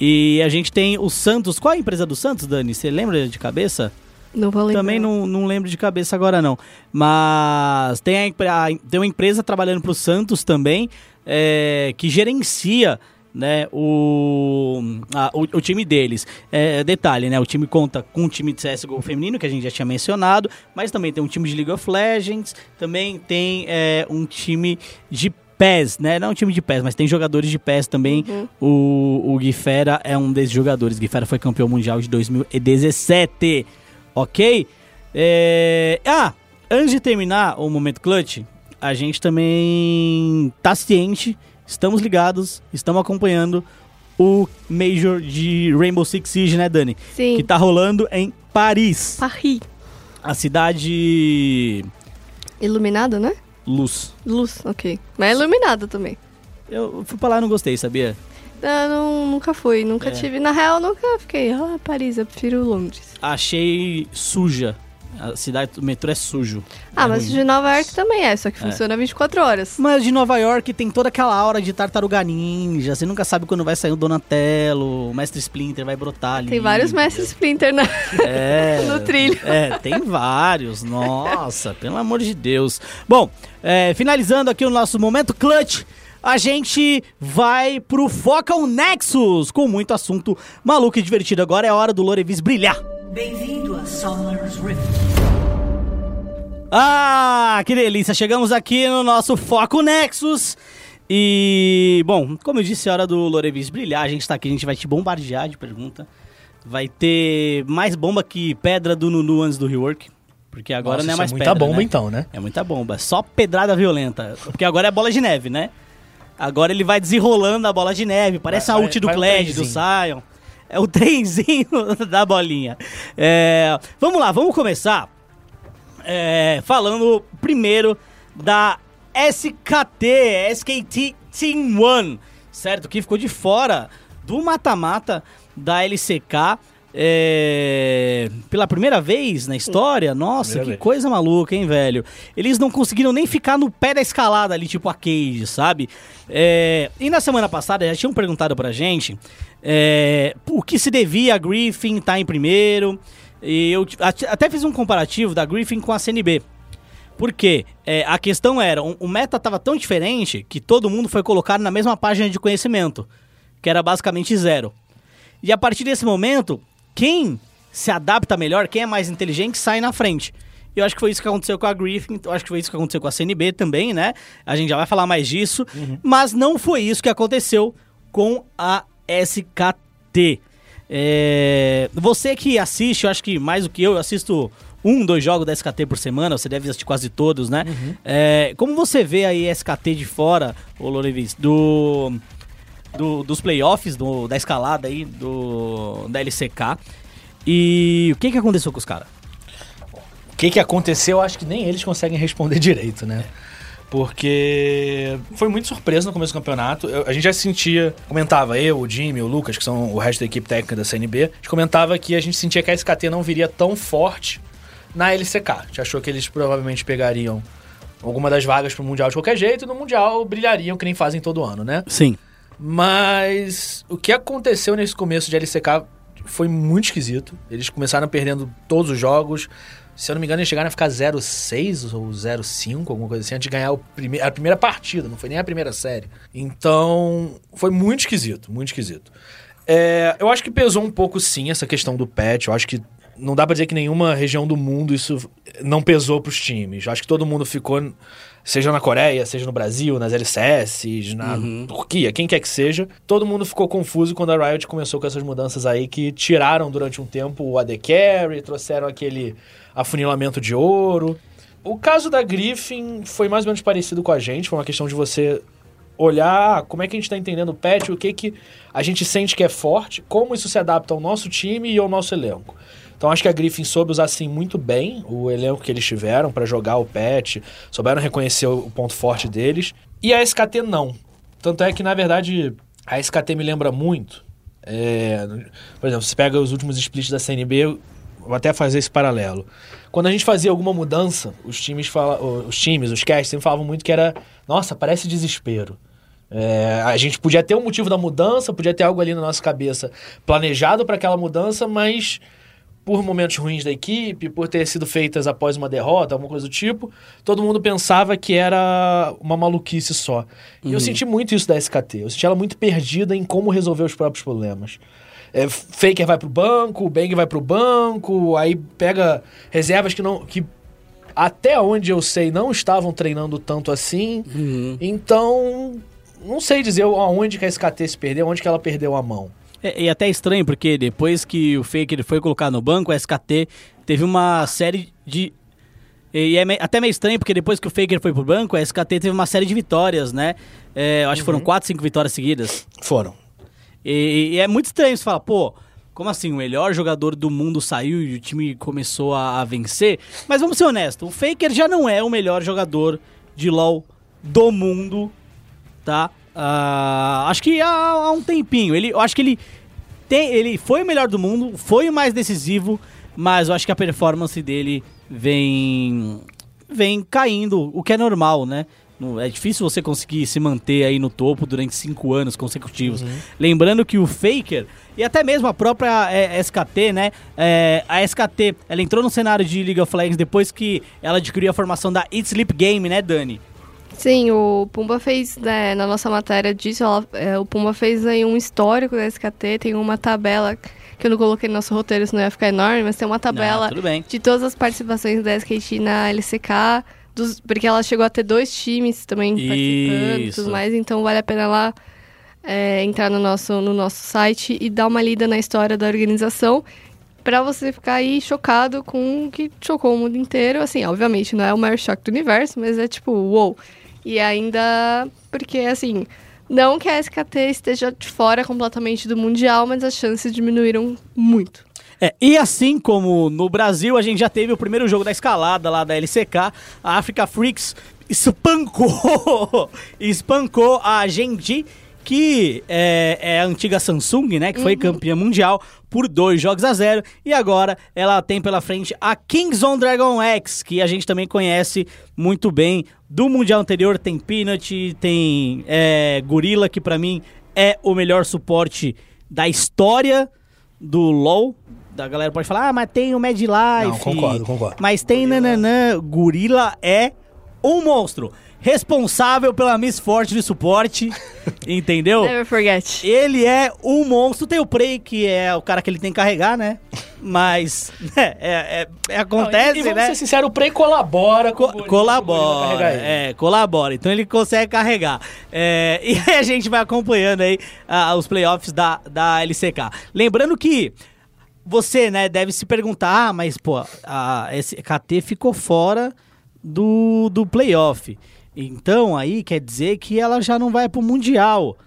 E a gente tem o Santos. Qual é a empresa do Santos, Dani? Você lembra de cabeça? Não vou lembrar. Também não, não lembro de cabeça agora, não. Mas tem, a, a- tem uma empresa trabalhando para o Santos também, é, que gerencia né, o, a- o, o time deles. É, detalhe, né, o time conta com um time de CSGO feminino, que a gente já tinha mencionado, mas também tem um time de League of Legends, também tem é, um time de PES, né, não um time de PES, mas tem jogadores de PES também. O, o Guifera é um desses jogadores. Guifera foi campeão mundial de 2017, ok? É, Ah, antes de terminar o momento clutch, a gente também tá ciente, estamos ligados, estamos acompanhando o Major de Rainbow Six Siege, né, Dani? Sim. Que tá rolando em Paris, Paris. a cidade Iluminado, né? luz. Luz, ok. Mas é iluminado também. Eu fui pra lá e não gostei, sabia? Eu não, nunca fui, nunca É. tive. Na real, nunca fiquei. Ah, Paris, eu prefiro Londres. Achei suja. A cidade do metrô é sujo. Ah, É mas ruim. de Nova York também é, só que funciona 24 horas. Mas de Nova York tem toda aquela aura de tartaruga ninja. Você nunca sabe quando vai sair o Donatello, o Mestre Splinter vai brotar ali. Tem vários mestres Splinter na... É, no trilho. É, tem vários. Nossa, pelo amor de Deus. Bom, é, finalizando aqui o nosso momento clutch, a gente vai pro Focal Nexus com muito assunto maluco e divertido. Agora é a hora do Lorevis brilhar. Bem-vindo a Summer's Rift. Ah, que delícia! Chegamos aqui no nosso Foco Nexus. E, bom, como eu disse, é hora do Lorevis brilhar. A gente tá aqui, a gente vai te bombardear de pergunta. Vai ter mais bomba que pedra do Nunu antes do rework. Porque agora Nossa, não é isso mais é muita pedra, bomba né? então, né? É muita bomba. Só pedrada violenta. Porque agora é bola de neve, né? Agora ele vai desenrolando a bola de neve. Parece Vai- a ult do vai um Clash, do. Sion. É o trenzinho da bolinha. É, vamos lá, vamos começar é, falando primeiro da SKT, SKT Team One, certo? Que ficou de fora do mata-mata da LCK. É, pela primeira vez na história, nossa, Primeira que vez. coisa maluca, hein, velho? Eles não conseguiram nem ficar no pé da escalada ali, tipo a Cage, sabe? É, e na semana passada já tinham perguntado pra gente é, o que se devia a Griffin estar em primeiro. E eu at- até fiz um comparativo da Griffin com a CNB. Porque é, a questão era, o, o meta tava tão diferente que todo mundo foi colocado na mesma página de conhecimento, que era basicamente zero. E a partir desse momento, quem se adapta melhor, quem é mais inteligente, sai na frente. E eu acho que foi isso que aconteceu com a Griffin, eu acho que foi isso que aconteceu com a CNB também, né? A gente já vai falar mais disso. Mas não foi isso que aconteceu com a SKT. É, Você que assiste, eu acho que mais do que eu, eu assisto um, dois jogos da SKT por semana, você deve assistir quase todos, né? É, como você vê aí a SKT de fora, ô Lorevis, do, do- dos playoffs, do- da escalada aí, do, da LCK, e o que que aconteceu com os caras? O que, que aconteceu, eu acho que nem eles conseguem responder direito, né? Porque foi muito surpresa no começo do campeonato. Eu- a gente já sentia, comentava, eu, o Jimmy, o Lucas, que são o resto da equipe técnica da CNB, a gente comentava que a gente sentia que a SKT não viria tão forte na LCK. A gente achou que eles provavelmente pegariam alguma das vagas pro Mundial de qualquer jeito e no Mundial brilhariam, que nem fazem todo ano, né? Sim. Mas o que aconteceu nesse começo de LCK foi muito esquisito. Eles começaram perdendo todos os jogos. Se eu não me engano, eles chegaram a ficar 0-6 ou 0-5, alguma coisa assim, antes de ganhar prime a primeira partida, não foi nem a primeira série. Então, foi muito esquisito, muito esquisito. É, eu acho que pesou um pouco sim essa questão do patch. Eu acho que não dá pra dizer que nenhuma região do mundo isso não pesou pros times. Eu acho que todo mundo ficou, seja na Coreia, seja no Brasil, nas LCS, na Turquia, quem quer que seja, todo mundo ficou confuso quando a Riot começou com essas mudanças aí que tiraram durante um tempo o AD Carry, trouxeram aquele afunilamento de ouro. O caso da Griffin foi mais ou menos parecido com a gente, foi uma questão de você olhar como é que a gente está entendendo o patch, o que, que a gente sente que é forte, como isso se adapta ao nosso time e ao nosso elenco. Então acho que a Griffin soube usar assim muito bem o elenco que eles tiveram para jogar o patch, souberam reconhecer o ponto forte deles. E a SKT não. Tanto é que na verdade a SKT me lembra muito. é, por exemplo, você pega os últimos splits da CNB, vou até fazer esse paralelo. Quando a gente fazia alguma mudança, os times, fala, os times, os casts sempre falavam muito que era, nossa, parece desespero. É, a gente podia ter um motivo da mudança, podia ter algo ali na nossa cabeça planejado para aquela mudança, mas por momentos ruins da equipe, por ter sido feitas após uma derrota, alguma coisa do tipo, todo mundo pensava que era uma maluquice só. E eu senti muito isso da SKT. Eu senti ela muito perdida em como resolver os próprios problemas. É, Faker vai pro banco, Bang vai pro banco, aí pega reservas que não. que até onde eu sei não estavam treinando tanto assim. Então, não sei dizer aonde que a SKT se perdeu, onde que ela perdeu a mão. É, e até estranho, porque depois que o Faker foi colocado no banco, a SKT teve uma série de. E é me- até meio estranho, porque depois que o Faker foi pro banco, a SKT teve uma série de vitórias, né? É, eu acho que foram 4, 5 vitórias seguidas. Foram. E, e é muito estranho você falar, pô, como assim? O melhor jogador do mundo saiu e o time começou a, a vencer? Mas vamos ser honestos, o Faker já não é o melhor jogador de LoL do mundo, tá? Ah, acho que há, há um tempinho. Ele, eu acho que ele, tem, ele foi o melhor do mundo, foi o mais decisivo, mas eu acho que a performance dele vem, vem caindo, o que é normal, né? É difícil você conseguir se manter aí no topo durante cinco anos consecutivos. Lembrando que o Faker e até mesmo a própria é, SKT, né? É, a SKT, ela entrou no cenário de League of Legends depois que ela adquiriu a formação da Eat Sleep Game, né, Dani? Sim, o Pumba fez, né, na nossa matéria disso, ela- é, o Pumba fez aí um histórico da SKT, tem uma tabela que eu não coloquei no nosso roteiro, senão ia ficar enorme, mas tem uma tabela bem. de todas as participações da SKT na LCK, dos- porque ela chegou a ter dois times também participando e Isso. tudo mais, então vale a pena lá é, entrar no nosso, no nosso site e dar uma lida na história da organização pra você ficar aí chocado com o que chocou o mundo inteiro. Assim, obviamente não é o maior choque do universo, mas é tipo, uou. E ainda porque, assim, não que a SKT esteja de fora completamente do Mundial, mas as chances diminuíram muito. É, e assim como no Brasil, a gente já teve o primeiro jogo da escalada lá da LCK, a Africa Freaks espancou, espancou a Genji, que é, é a antiga Samsung, né, que foi campeã mundial por dois jogos a zero, e agora ela tem pela frente a Kings on Dragon X, que a gente também conhece muito bem do mundial anterior, tem Peanut, tem é, Gorilla, que pra mim é o melhor suporte da história do LoL. Da galera pode falar, ah, mas tem o Mad Life. Não, concordo, concordo. Mas tem nananã. Gorila é um monstro. Responsável pela Miss Forte de suporte. entendeu? Never forget. Ele é um monstro. Tem o Prey, que é o cara que ele tem que carregar, né? Mas, né, é, é- é- acontece, e, e vamos né? ser sinceros, o Prey colabora com o Co- colabora, o ele. é, colabora. Então ele consegue carregar. É, e aí a gente vai acompanhando aí ah, os playoffs da, da LCK. Lembrando que você, né, deve se perguntar, ah, mas pô, a SKT ficou fora do, do playoff. Então aí quer dizer que ela já não vai pro Mundial,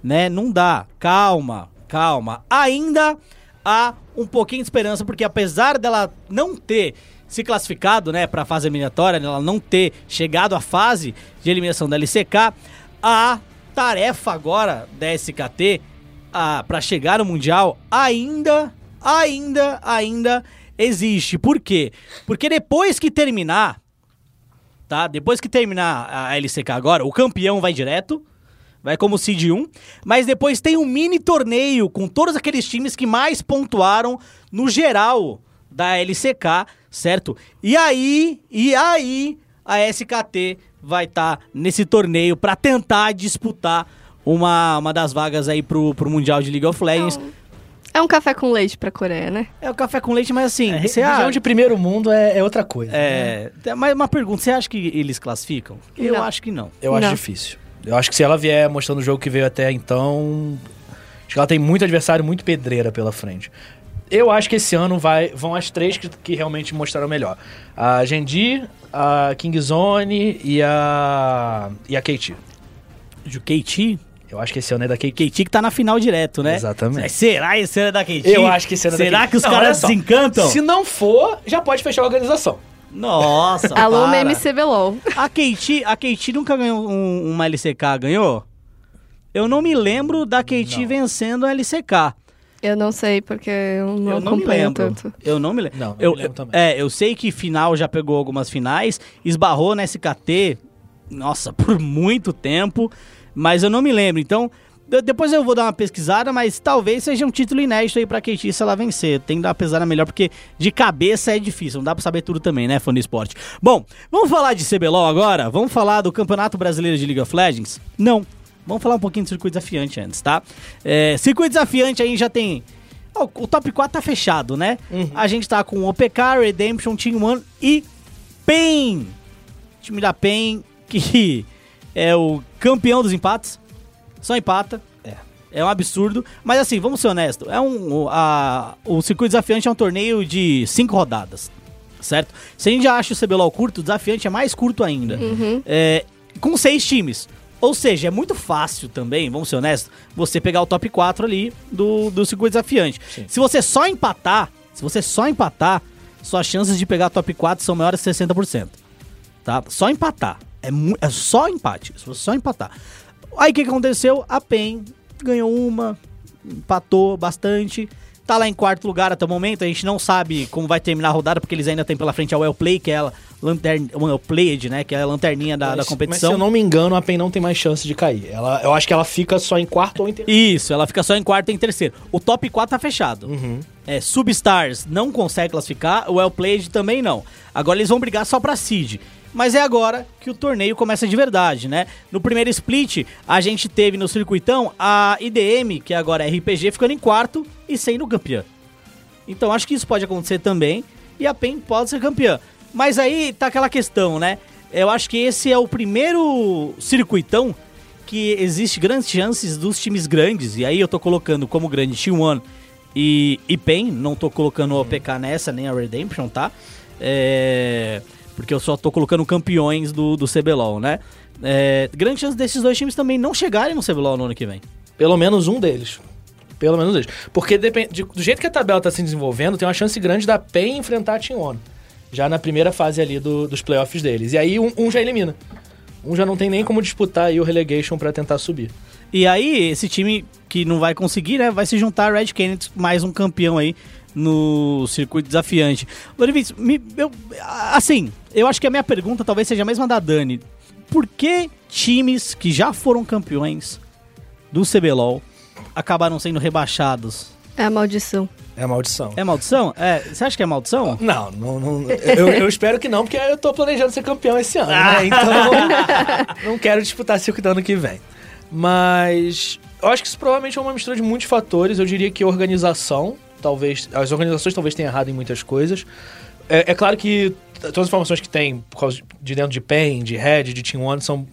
né? Não dá. Calma, calma. Ainda há um pouquinho de esperança, porque apesar dela não ter se classificado, né, pra fase eliminatória, né, ela não ter chegado à fase de eliminação da LCK, a tarefa agora da SKT a, para chegar no Mundial ainda, ainda, ainda existe. Por quê? Porque depois que terminar, tá? Depois que terminar a LCK agora, o campeão vai direto, vai como Seed 1, mas depois tem um mini torneio com todos aqueles times que mais pontuaram no geral da LCK, certo? E aí, e aí a SKT vai estar nesse torneio para tentar disputar uma, uma das vagas aí pro, pro Mundial de League of Legends. É um café com leite pra Coreia, né? É o café com leite, mas assim, É, você região acha- de primeiro mundo é, é outra coisa. é, mas uma pergunta, você acha que eles classificam? Eu Não. acho que não. Eu acho Não. difícil. Eu acho que se ela vier mostrando o jogo que veio até então, acho que ela tem muito adversário, muito pedreira pela frente. Eu acho que esse ano vai, vão as três que, que realmente mostraram melhor. A Genji, a Kingzone e a e a KT. O KT, Eu acho que esse ano é da KT. KT que tá na final direto, né? Exatamente. Mas Será esse ano é da KT? Eu acho que esse ano é da Será que os Não, caras desencantam? Se não for, já pode fechar a organização. Nossa, Alô, para. MCBLOL. A KT, a KT nunca ganhou um, uma LCK, ganhou? Eu não me lembro da KT vencendo a LCK. Eu não sei, porque eu não, eu não me lembro. tanto. Eu não me lembro. Não, eu eu, me lembro também. É, eu sei que final já pegou algumas finais, esbarrou na SKT, nossa, por muito tempo, mas eu não me lembro. Então, De- depois eu vou dar uma pesquisada, mas talvez seja um título inédito aí pra se ela vencer. Tem que dar uma pesada melhor, porque de cabeça é difícil, não dá pra saber tudo também, né, fã do esporte. Bom, vamos falar de CBLOL agora? Vamos falar do Campeonato Brasileiro de League of Legends? Não. Vamos falar um pouquinho do circuito desafiante antes, tá? É, circuito desafiante aí já tem. o top 4 tá fechado, né? A gente tá com OPK, Redemption, Team One e PEN. Time da PEN, que é o campeão dos empates. Só empata. É. É um absurdo. Mas assim, vamos ser honestos. É um, o- a, o circuito desafiante é um torneio de cinco rodadas. Certo? Se a gente já acha o CBLOL curto, o desafiante é mais curto ainda. É, com seis times. Ou seja, é muito fácil também, vamos ser honestos, você pegar o top 4 ali do, do circuito desafiante. Se você só empatar, se você só empatar, suas chances de pegar top 4 são maiores que 60%. Tá? Só empatar. É, é só empate. Se você só empatar. Aí o que, que aconteceu? A PEN ganhou uma, empatou bastante. Tá lá em quarto lugar até o momento. A gente não sabe como vai terminar a rodada, porque eles ainda têm pela frente a Well Play, que é a lanterna, Well Played, né? Que é a lanterninha da, da Mas- competição. Mas se eu não me engano, a PEN não tem mais chance de cair. Ela, eu acho que ela fica só em quarto ou em terceiro. Isso, ela fica só em quarto e em terceiro. O top 4 tá fechado. É, Substars não consegue classificar, o Well Played também não. Agora eles vão brigar só pra Seed. Mas é agora que o torneio começa de verdade, né? No primeiro split, a gente teve no circuitão a IDM, que agora é RPG, ficando em quarto e sendo campeã. Então acho que isso pode acontecer também e a PEN pode ser campeã. Mas aí tá aquela questão, né? Eu acho que esse é o primeiro circuitão que existe grandes chances dos times grandes, e aí eu tô colocando como grande T1 e, e PEN, não tô colocando o OPK nessa, nem a Redemption, tá? É, porque eu só tô colocando campeões do, do CBLOL, né? É, grande chance desses dois times também não chegarem no CBLOL no ano que vem. Pelo menos um deles. Pelo menos um deles. Porque depende, de- do jeito que a tabela tá se desenvolvendo, tem uma chance grande da PEN enfrentar a Team One. Já na primeira fase ali do- dos playoffs deles. E aí um, um já elimina. Um já não tem nem como disputar aí o relegation pra tentar subir. E aí, esse time que não vai conseguir, né, vai se juntar a Red Canids, mais um campeão aí no circuito desafiante. Lorivis, me, eu, assim, eu acho que a minha pergunta talvez seja a mesma da Dani. Por que times que já foram campeões do CBLOL acabaram sendo rebaixados? É a maldição. É maldição. É maldição? É, você acha que é maldição? Não, não, não eu, eu espero que não, porque eu tô planejando ser campeão esse ano, né? Então, não quero disputar circuito ano que vem. Mas eu acho que isso provavelmente é uma mistura de muitos fatores. Eu diria que organização, talvez. As organizações talvez tenham errado em muitas coisas. É, é claro que todas as informações que tem por causa de dentro de PEN, de Red, de Team One são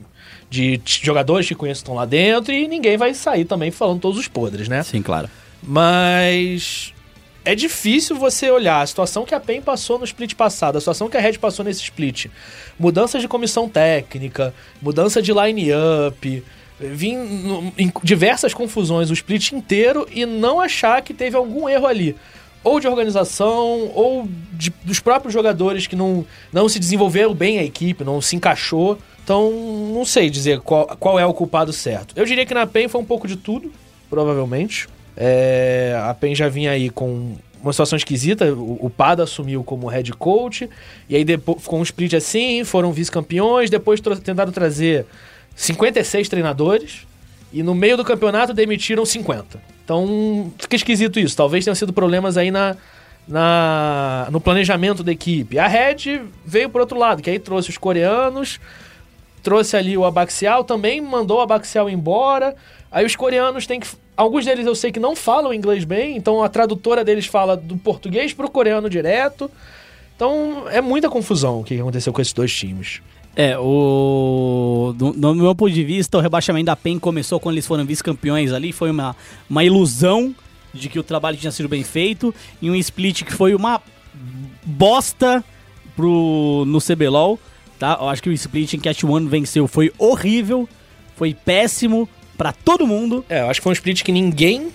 de jogadores que conheço estão lá dentro e ninguém vai sair também falando todos os podres, né? Sim, claro. Mas é difícil você olhar a situação que a PEN passou no split passado, a situação que a Red passou nesse split. Mudanças de comissão técnica, mudança de line-up, vim no- em diversas confusões o split inteiro e não achar que teve algum erro ali. Ou de organização, ou de- dos próprios jogadores que não, não se desenvolveram bem a equipe, não se encaixou. Então, não sei dizer qual, qual é o culpado certo. Eu diria que na PEN foi um pouco de tudo, provavelmente. É, a PEN já vinha aí com uma situação esquisita. O, o Pada assumiu como head coach. E aí depois ficou um split assim, foram vice-campeões. Depois tentaram trazer 56 treinadores. E no meio do campeonato demitiram 50. Então fica esquisito isso. Talvez tenham sido problemas aí na, na, no planejamento da equipe. A Red veio por outro lado, que aí trouxe os coreanos, trouxe ali o Abaxial, também mandou o Abaxial embora. Aí os coreanos têm que. Alguns deles eu sei que não falam inglês bem, então a tradutora deles fala do português pro coreano direto. Então é muita confusão o que aconteceu com esses dois times. É, o. Do, do meu ponto de vista, o rebaixamento da PEN começou quando eles foram vice-campeões ali. Foi uma, uma ilusão de que o trabalho tinha sido bem feito. E um split que foi uma bosta pro, no CBLOL. Tá? Eu acho que o split em Cat One venceu foi horrível. Foi péssimo pra todo mundo. É, eu acho que foi um split que ninguém,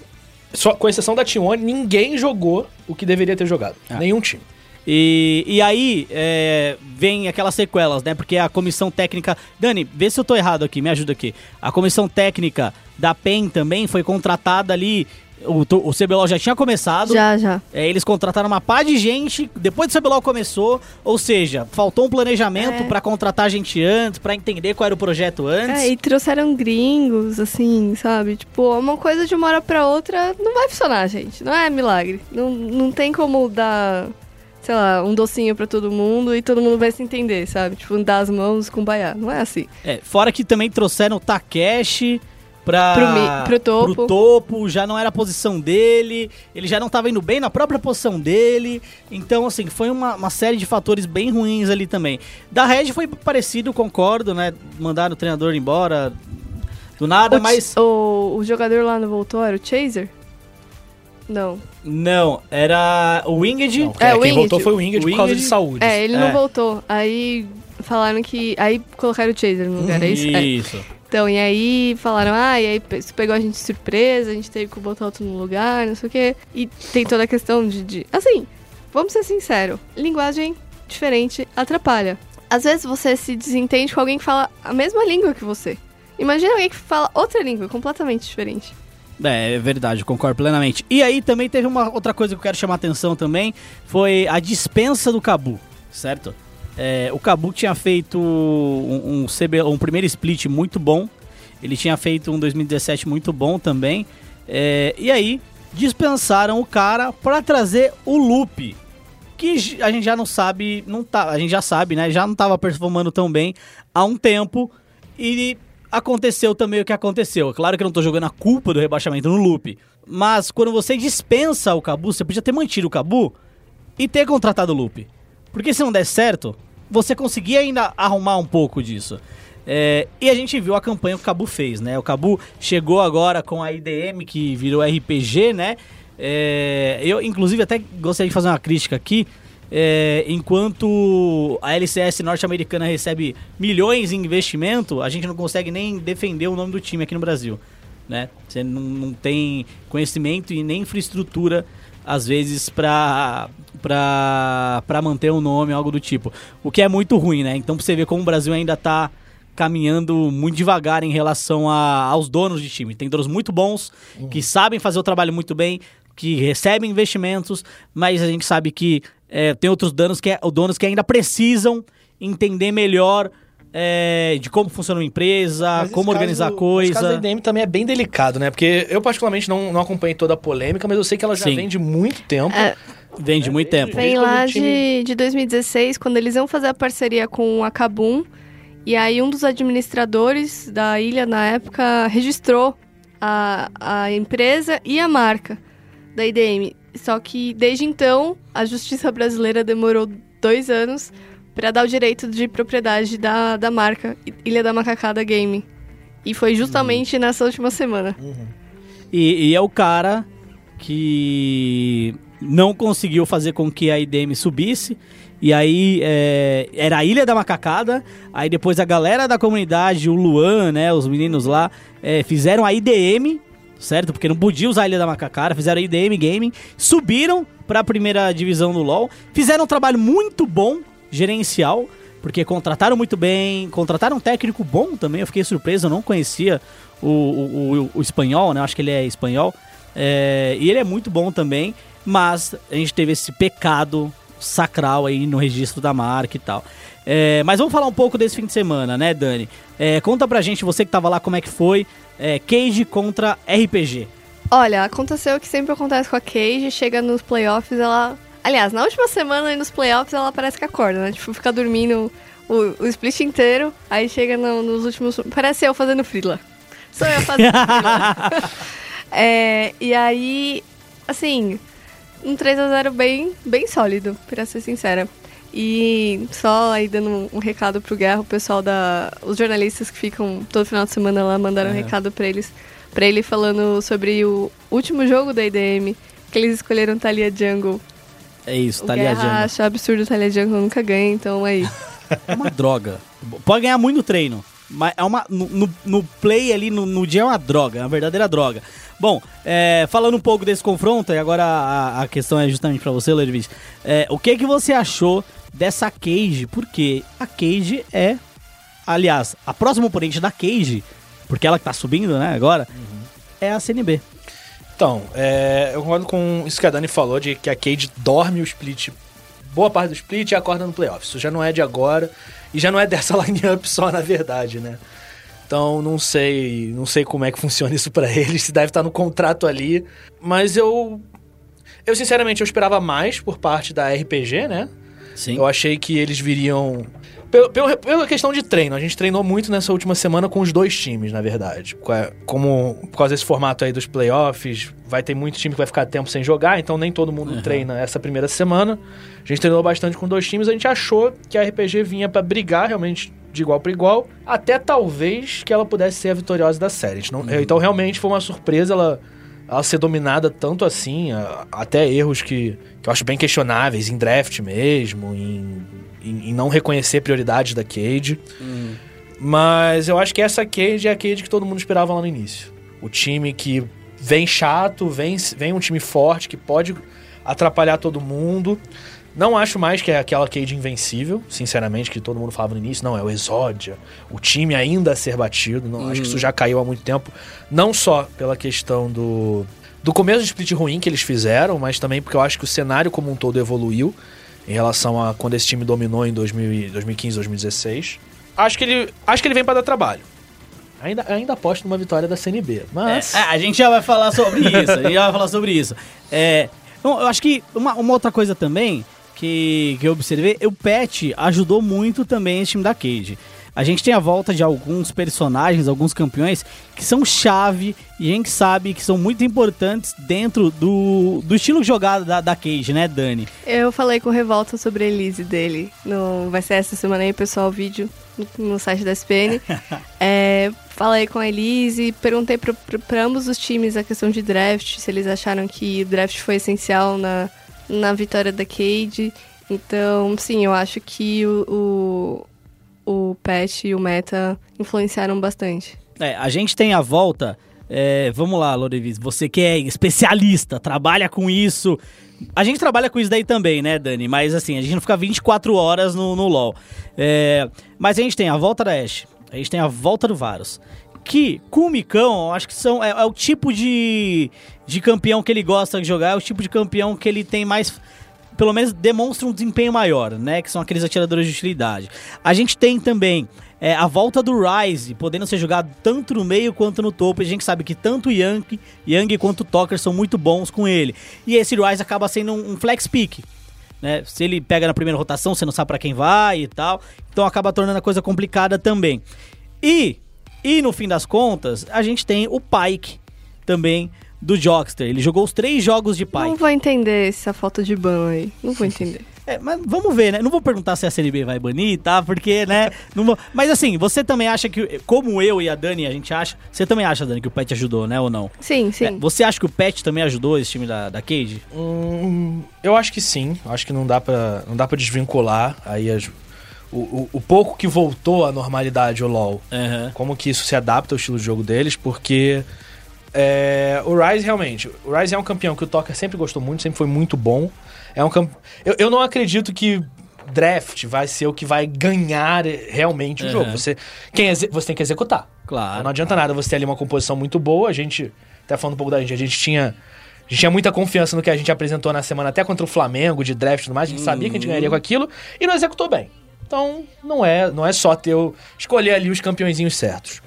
só com exceção da T1, ninguém jogou o que deveria ter jogado. Ah. Nenhum time. E, e aí é, vem aquelas sequelas, né? Porque a comissão técnica. Dani, vê se eu tô errado aqui, me ajuda aqui. A comissão técnica da PEN também foi contratada ali O, o CBLOL já tinha começado. Já, já. É, eles contrataram uma pá de gente depois do CBLOL começou, ou seja, faltou um planejamento É. pra contratar gente antes, pra entender qual era o projeto antes. É, e trouxeram gringos, assim, sabe? Tipo, uma coisa de uma hora pra outra não vai funcionar, gente. Não é milagre. Não, não tem como dar, sei lá, um docinho pra todo mundo e todo mundo vai se entender, sabe? Tipo, dar as mãos com baiá. Não é assim. É, fora que também trouxeram o Takeshi pra, Pro mi- pro topo. pro topo, já não era a posição dele, ele já não tava indo bem na própria posição dele. Então, assim, foi uma, uma série de fatores bem ruins ali também. Da Red foi parecido, concordo, né? Mandaram o treinador embora do nada, o, mas. o, o jogador lá não voltou? Era o Chaser? Não. Não, era o Winged. Não, É, quem o Winged. voltou foi o Winged, O por causa de Winged- saúde. É, ele É. não voltou. Aí falaram que. Aí colocaram o Chaser no lugar, é isso? É. Isso. Então, e aí falaram, ah, e aí isso pegou a gente de surpresa, a gente teve que botar outro no lugar, não sei o quê. E tem toda a questão de. de- Assim, vamos ser sinceros, linguagem diferente atrapalha. Às vezes você se desentende com alguém que fala a mesma língua que você. Imagina alguém que fala outra língua completamente diferente. É, é verdade, concordo plenamente. E aí também teve uma outra coisa que eu quero chamar a atenção também, foi a dispensa do Cabu, certo? É, o Cabu tinha feito um, um, CB um primeiro split muito bom, ele tinha feito um 2017 muito bom também, é, e aí dispensaram o cara para trazer o Lupe, que a gente já não sabe, não tá, a gente já sabe, né? Já não tava performando tão bem há um tempo e aconteceu também o que aconteceu. É Claro que eu não tô jogando a culpa do rebaixamento no loop, mas quando você dispensa o Cabu, você podia ter mantido o Cabu e ter contratado o loop. Porque se não der certo, você conseguia ainda arrumar um pouco disso. É, e a gente viu a campanha que o Cabu fez, né? O Cabu chegou agora com a IDM, que virou RPG, né? É, eu, inclusive, até gostaria de fazer uma crítica aqui. É, enquanto a LCS norte-americana recebe milhões em investimento, a gente não consegue nem defender o nome do time aqui no Brasil. Né? Você não, não tem conhecimento e nem infraestrutura, às vezes, pra manter o nome, algo do tipo. O que é muito ruim, né? Então, pra você ver como o Brasil ainda tá caminhando muito devagar em relação a- aos donos de time. Tem donos muito bons, que sabem fazer o trabalho muito bem, que recebem investimentos, mas a gente sabe que é, tem outros donos que, donos que ainda precisam entender melhor é, de como funciona uma empresa, como organizar caso- a coisa. Esse caso da IDM também é bem delicado, né? Porque eu, particularmente, não, não acompanhei toda a polêmica, mas eu sei que ela já Sim. vem de muito tempo. É, Vem de muito tempo. Vem lá o time- de, de 2016, quando eles iam fazer a parceria com a Kabum. E aí um dos administradores da ilha na época registrou a, a empresa e a marca da IDM. Só que desde então a justiça brasileira demorou dois anos para dar o direito de propriedade da, da marca Ilha da Macacada Gaming. E foi justamente nessa última semana. E, e é o cara que não conseguiu fazer com que a IDM subisse. E aí é, era a Ilha da Macacada. Aí depois a galera da comunidade, o Luan, né, os meninos lá, é, fizeram a IDM, certo? Porque não podia usar a Ilha da Macacada, fizeram IDM Gaming, subiram para a primeira divisão do LoL, fizeram um trabalho muito bom, gerencial, porque contrataram muito bem, contrataram um técnico bom também, eu fiquei surpreso, eu não conhecia o, o, o- o espanhol, né? Acho que ele é espanhol. É, e ele é muito bom também, mas a gente teve esse pecado sacral aí no registro da marca e tal. É, mas vamos falar um pouco desse fim de semana, né, Dani? É, conta pra gente, você que tava lá, como é que foi é, Cage contra RPG. Olha, aconteceu o que sempre acontece com a Cage, chega nos playoffs, ela. Aliás, na última semana e nos playoffs ela parece que acorda, né? Tipo, fica dormindo o, o split inteiro, aí chega no- nos últimos. Parece eu fazendo frila. Sou eu fazendo frila. É, e aí, assim, um 3x0 bem, bem sólido, pra ser sincera. E só aí dando um, recado pro Guerra, o pessoal da. Os jornalistas que ficam todo final de semana lá mandaram um recado pra eles. Pra ele falando sobre o último jogo da IDM, que eles escolheram Thalia Jungle. É isso, o tá Guerra ligado? acha absurdo Thalia Jungle, nunca ganha, então aí. É uma droga. Pode ganhar muito no treino. Mas é uma. No, no- play ali, no, no dia é uma droga, é uma verdadeira droga. Bom, é, falando um pouco desse confronto, e agora a, a questão é justamente pra você, Lervis. É, o que que você achou dessa Cage? Porque a Cage é. Aliás, a próxima oponente da Cage, porque ela que tá subindo, né, agora, é a CNB. Então, é, eu concordo com isso que a Dani falou, de que a Cade dorme o split, boa parte do split e acorda no playoff. Isso já não é de agora e já não é dessa line-up só, na verdade, né? Então, não sei, não sei como é que funciona isso pra eles, se deve estar no contrato ali, mas eu eu sinceramente eu esperava mais por parte da RPG, né? Sim. Eu achei que eles viriam. Pelo, pelo- pela questão de treino, a gente treinou muito nessa última semana com os dois times, na verdade. Co- Como por causa desse formato aí dos playoffs, vai ter muito time que vai ficar tempo sem jogar, então nem todo mundo treina essa primeira semana. A gente treinou bastante com dois times, a gente achou que a RPG vinha pra brigar realmente de igual para igual, até talvez que ela pudesse ser a vitoriosa da série. Não- Então realmente foi uma surpresa ela ela ser dominada tanto assim, até erros que, que eu acho bem questionáveis, em draft mesmo, em, em, em não reconhecer prioridades da Cade. Mas eu acho que essa Cade é a Cade que todo mundo esperava lá no início. O time que vem chato, vem, vem um time forte, que pode atrapalhar todo mundo. Não acho mais que é aquela Cade invencível, sinceramente, que todo mundo falava no início. Não, é o Exódia, o time ainda a ser batido. Não, Acho que isso já caiu há muito tempo. Não só pela questão do, do começo do split ruim que eles fizeram, mas também porque eu acho que o cenário como um todo evoluiu em relação a quando esse time dominou em 2000, e- 2015, 2016. Acho que ele, acho que ele vem para dar trabalho. Ainda, ainda aposto numa vitória da CNB, mas... É, a gente já vai falar sobre isso. A gente já vai falar sobre isso. É, eu acho que uma, uma outra coisa também que, que eu observei, o Pet ajudou muito também esse time da Cage. A gente tem a volta de alguns personagens, alguns campeões que são chave e a gente sabe que são muito importantes dentro do, do estilo de jogada da, da Cage, né, Dani? Eu falei com Revolta sobre a Elise dele. No, vai ser essa semana aí, pessoal, o vídeo no, no site da SPN. É, falei com a Elise, perguntei pra ambos os times a questão de draft, se eles acharam que o draft foi essencial na, na vitória da Cade. Então, sim, eu acho que o, o, o e o Meta influenciaram bastante. É, a gente tem a volta. é, vamos lá, Lorevis. Você que é especialista, trabalha com isso. A gente trabalha com isso daí também, né, Dani? Mas assim, a gente não fica 24 horas no, no LoL. É, mas a gente tem a volta da Ashe, a gente tem a volta do Varus. Que, com o Micão, eu acho que são, é, é o tipo de, de campeão que ele gosta de jogar, é o tipo de campeão que ele tem mais pelo menos demonstra um desempenho maior, né? Que são aqueles atiradores de utilidade. A gente tem também é, a volta do Ryze, podendo ser jogado tanto no meio quanto no topo. E a gente sabe que tanto Yang, Yang quanto Toker são muito bons com ele. E esse Ryze acaba sendo um, um flex pick. Né? Se ele pega na primeira rotação, você não sabe pra quem vai e tal. Então acaba tornando a coisa complicada também. E, e no fim das contas, a gente tem o Pike também do Jockster. Ele jogou os três jogos de Pike. Não vou entender essa falta de ban aí. Não vou entender. É, mas vamos ver, né? Não vou perguntar se a CNB vai banir, tá? Porque, né? não vou- Mas assim, você também acha que, como eu e a Dani, a gente acha. Você também acha, Dani, que o Pet ajudou, né? Ou não? Sim, sim. É, você acha que o Pet também ajudou esse time da, da Cage? Hum, eu acho que sim. Acho que não dá pra, não dá pra desvincular aí as- o, o, o pouco que voltou à normalidade o LoL. Como que isso se adapta ao estilo de jogo deles, porque é, o Ryze realmente, o Ryze é um campeão que o Toker sempre gostou muito, sempre foi muito bom. É um camp... eu, eu não acredito que draft vai ser o que vai ganhar realmente o Uhum. jogo. Você, quem você tem que executar. Claro. Não adianta nada você ter ali uma composição muito boa. A gente, até falando um pouco da gente, a gente tinha. A gente tinha muita confiança no que a gente apresentou na semana, até contra o Flamengo, de draft e tudo mais. A gente sabia que a gente ganharia com aquilo e não executou bem. Então, não é, não é só ter o, escolher ali os campeõezinhos certos.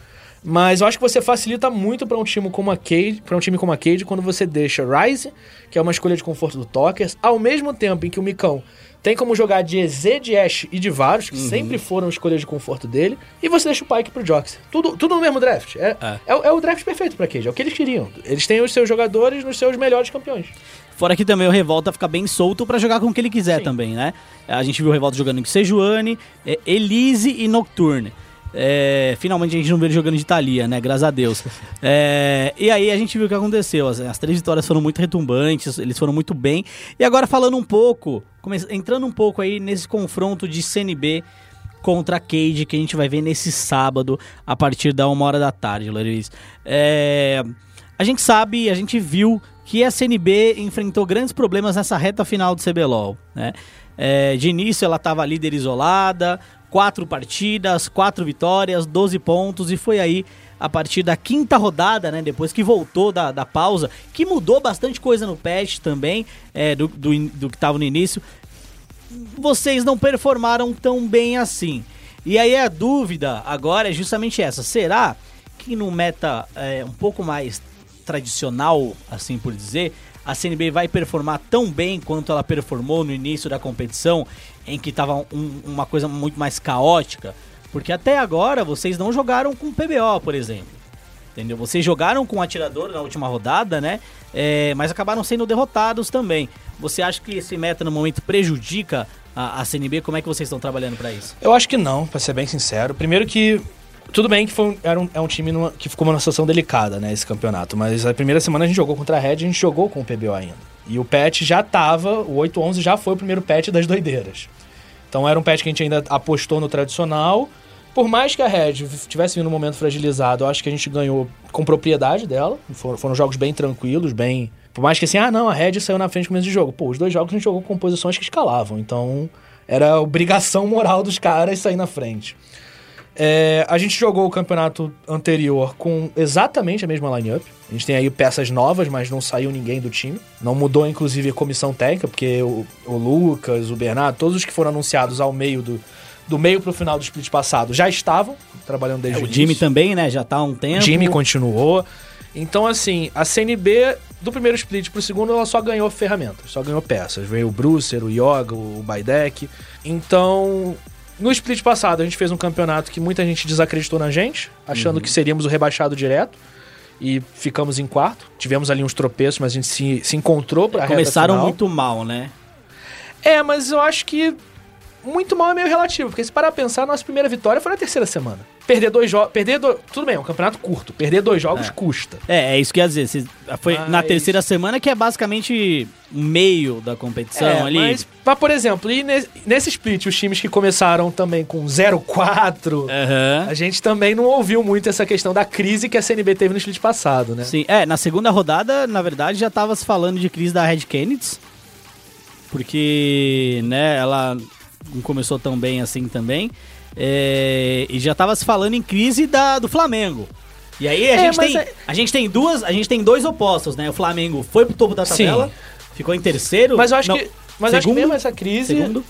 Mas eu acho que você facilita muito para um time como a Cade, para um time como a Cade, quando você deixa Ryze, que é uma escolha de conforto do Tokers, ao mesmo tempo em que o Micão tem como jogar de EZ, de Ashe e de Varus, que sempre foram escolhas de conforto dele, e você deixa o Pyke pro Jox. Tudo, tudo no mesmo draft. É, É. é. o- é o draft perfeito pra Cade, é o que eles queriam. Eles têm os seus jogadores nos seus melhores campeões. Fora que também o Revolta fica bem solto pra jogar com o que ele quiser Sim. também, né? A gente viu o Revolta jogando com Sejuani, é, Elise e Nocturne. É, finalmente a gente não vê ele jogando de Thalia, né? Graças a Deus. É, e aí a gente viu o que aconteceu. As, as três vitórias foram muito retumbantes, eles foram muito bem. E agora falando um pouco, entrando um pouco aí nesse confronto de CNB contra a Cade que a gente vai ver nesse sábado a partir da uma hora da tarde, Luiz. É, a gente sabe, a gente viu que a CNB enfrentou grandes problemas nessa reta final do CBLOL, né? É, de início ela estava líder isolada, quatro partidas, quatro vitórias, 12 pontos e foi aí a partir da quinta rodada, né? Depois que voltou da, da pausa, que mudou bastante coisa no patch também, é, do, do, do que tava no início. Vocês não performaram tão bem assim. E aí a dúvida agora é justamente essa: será que no meta é, um pouco mais tradicional, assim por dizer, a CNB vai performar tão bem quanto ela performou no início da competição, em que tava um- uma coisa muito mais caótica? Porque até agora vocês não jogaram com PBO, por exemplo. Entendeu? Vocês jogaram com atirador na última rodada, né? É, mas acabaram sendo derrotados também. Você acha que esse meta no momento prejudica a, a CNB? Como é que vocês estão trabalhando pra isso? Eu acho que não, pra ser bem sincero. Primeiro que. Tudo bem que foi era um, é um time numa- que ficou numa situação delicada, né, esse campeonato. Mas a primeira semana a gente jogou contra a Red, a gente jogou com o PBO ainda. E o patch já tava, o 8.11 já foi o primeiro patch das doideiras. Então era um patch que a gente ainda apostou no tradicional. Por mais que a Red tivesse vindo um momento fragilizado, eu acho que a gente ganhou com propriedade dela. Foram, foram jogos bem tranquilos, bem. Por mais que assim, ah não, a Red saiu na frente no começo de jogo. Pô, os dois jogos a gente jogou com posições que escalavam. Então era obrigação moral dos caras sair na frente. É, a gente jogou o campeonato anterior com exatamente a mesma lineup. A gente tem aí peças novas, mas não saiu ninguém do time. Não mudou, inclusive, a comissão técnica, porque o, o Lucas, o Bernardo, todos os que foram anunciados ao meio do, do meio pro final do split passado já estavam trabalhando desde É, o início. Jimmy também, né? Já tá há um tempo. Jimmy continuou. Então, assim, a CNB do primeiro split pro segundo, ela só ganhou ferramentas, só ganhou peças. Veio o Brucer, o Yoga, o Baidek. Então, no split passado, a gente fez um campeonato que muita gente desacreditou na gente, achando que seríamos o rebaixado direto. E ficamos em quarto. Tivemos ali uns tropeços, mas a gente se, se encontrou pra reta Começaram muito mal, né? É, mas eu acho que muito mal é meio relativo, porque se parar pra pensar, a nossa primeira vitória foi na terceira semana. Perder dois jogos. Perder do... Tudo bem, é um campeonato curto. Perder dois jogos É. custa. É, é isso que ia dizer. Vocês- Foi na Mas- terceira semana, que é basicamente meio da competição É, ali. Mas, mas, por exemplo, e ne- nesse split, os times que começaram também com 0-4, Aham. a gente também não ouviu muito essa questão da crise que a CNB teve no split passado, né? Sim, é, na segunda rodada, na verdade, já tava se falando de crise da Red Kennedy. Porque, né, ela não começou tão bem assim também. É, e já tava se falando em crise da, do Flamengo. E aí a, É, gente tem, é- a gente tem duas, a gente tem dois opostos, né? O Flamengo foi pro topo da Sim. tabela, ficou em terceiro. Mas eu acho não, que. Mas eu acho que segundo, mesmo essa crise. segundo.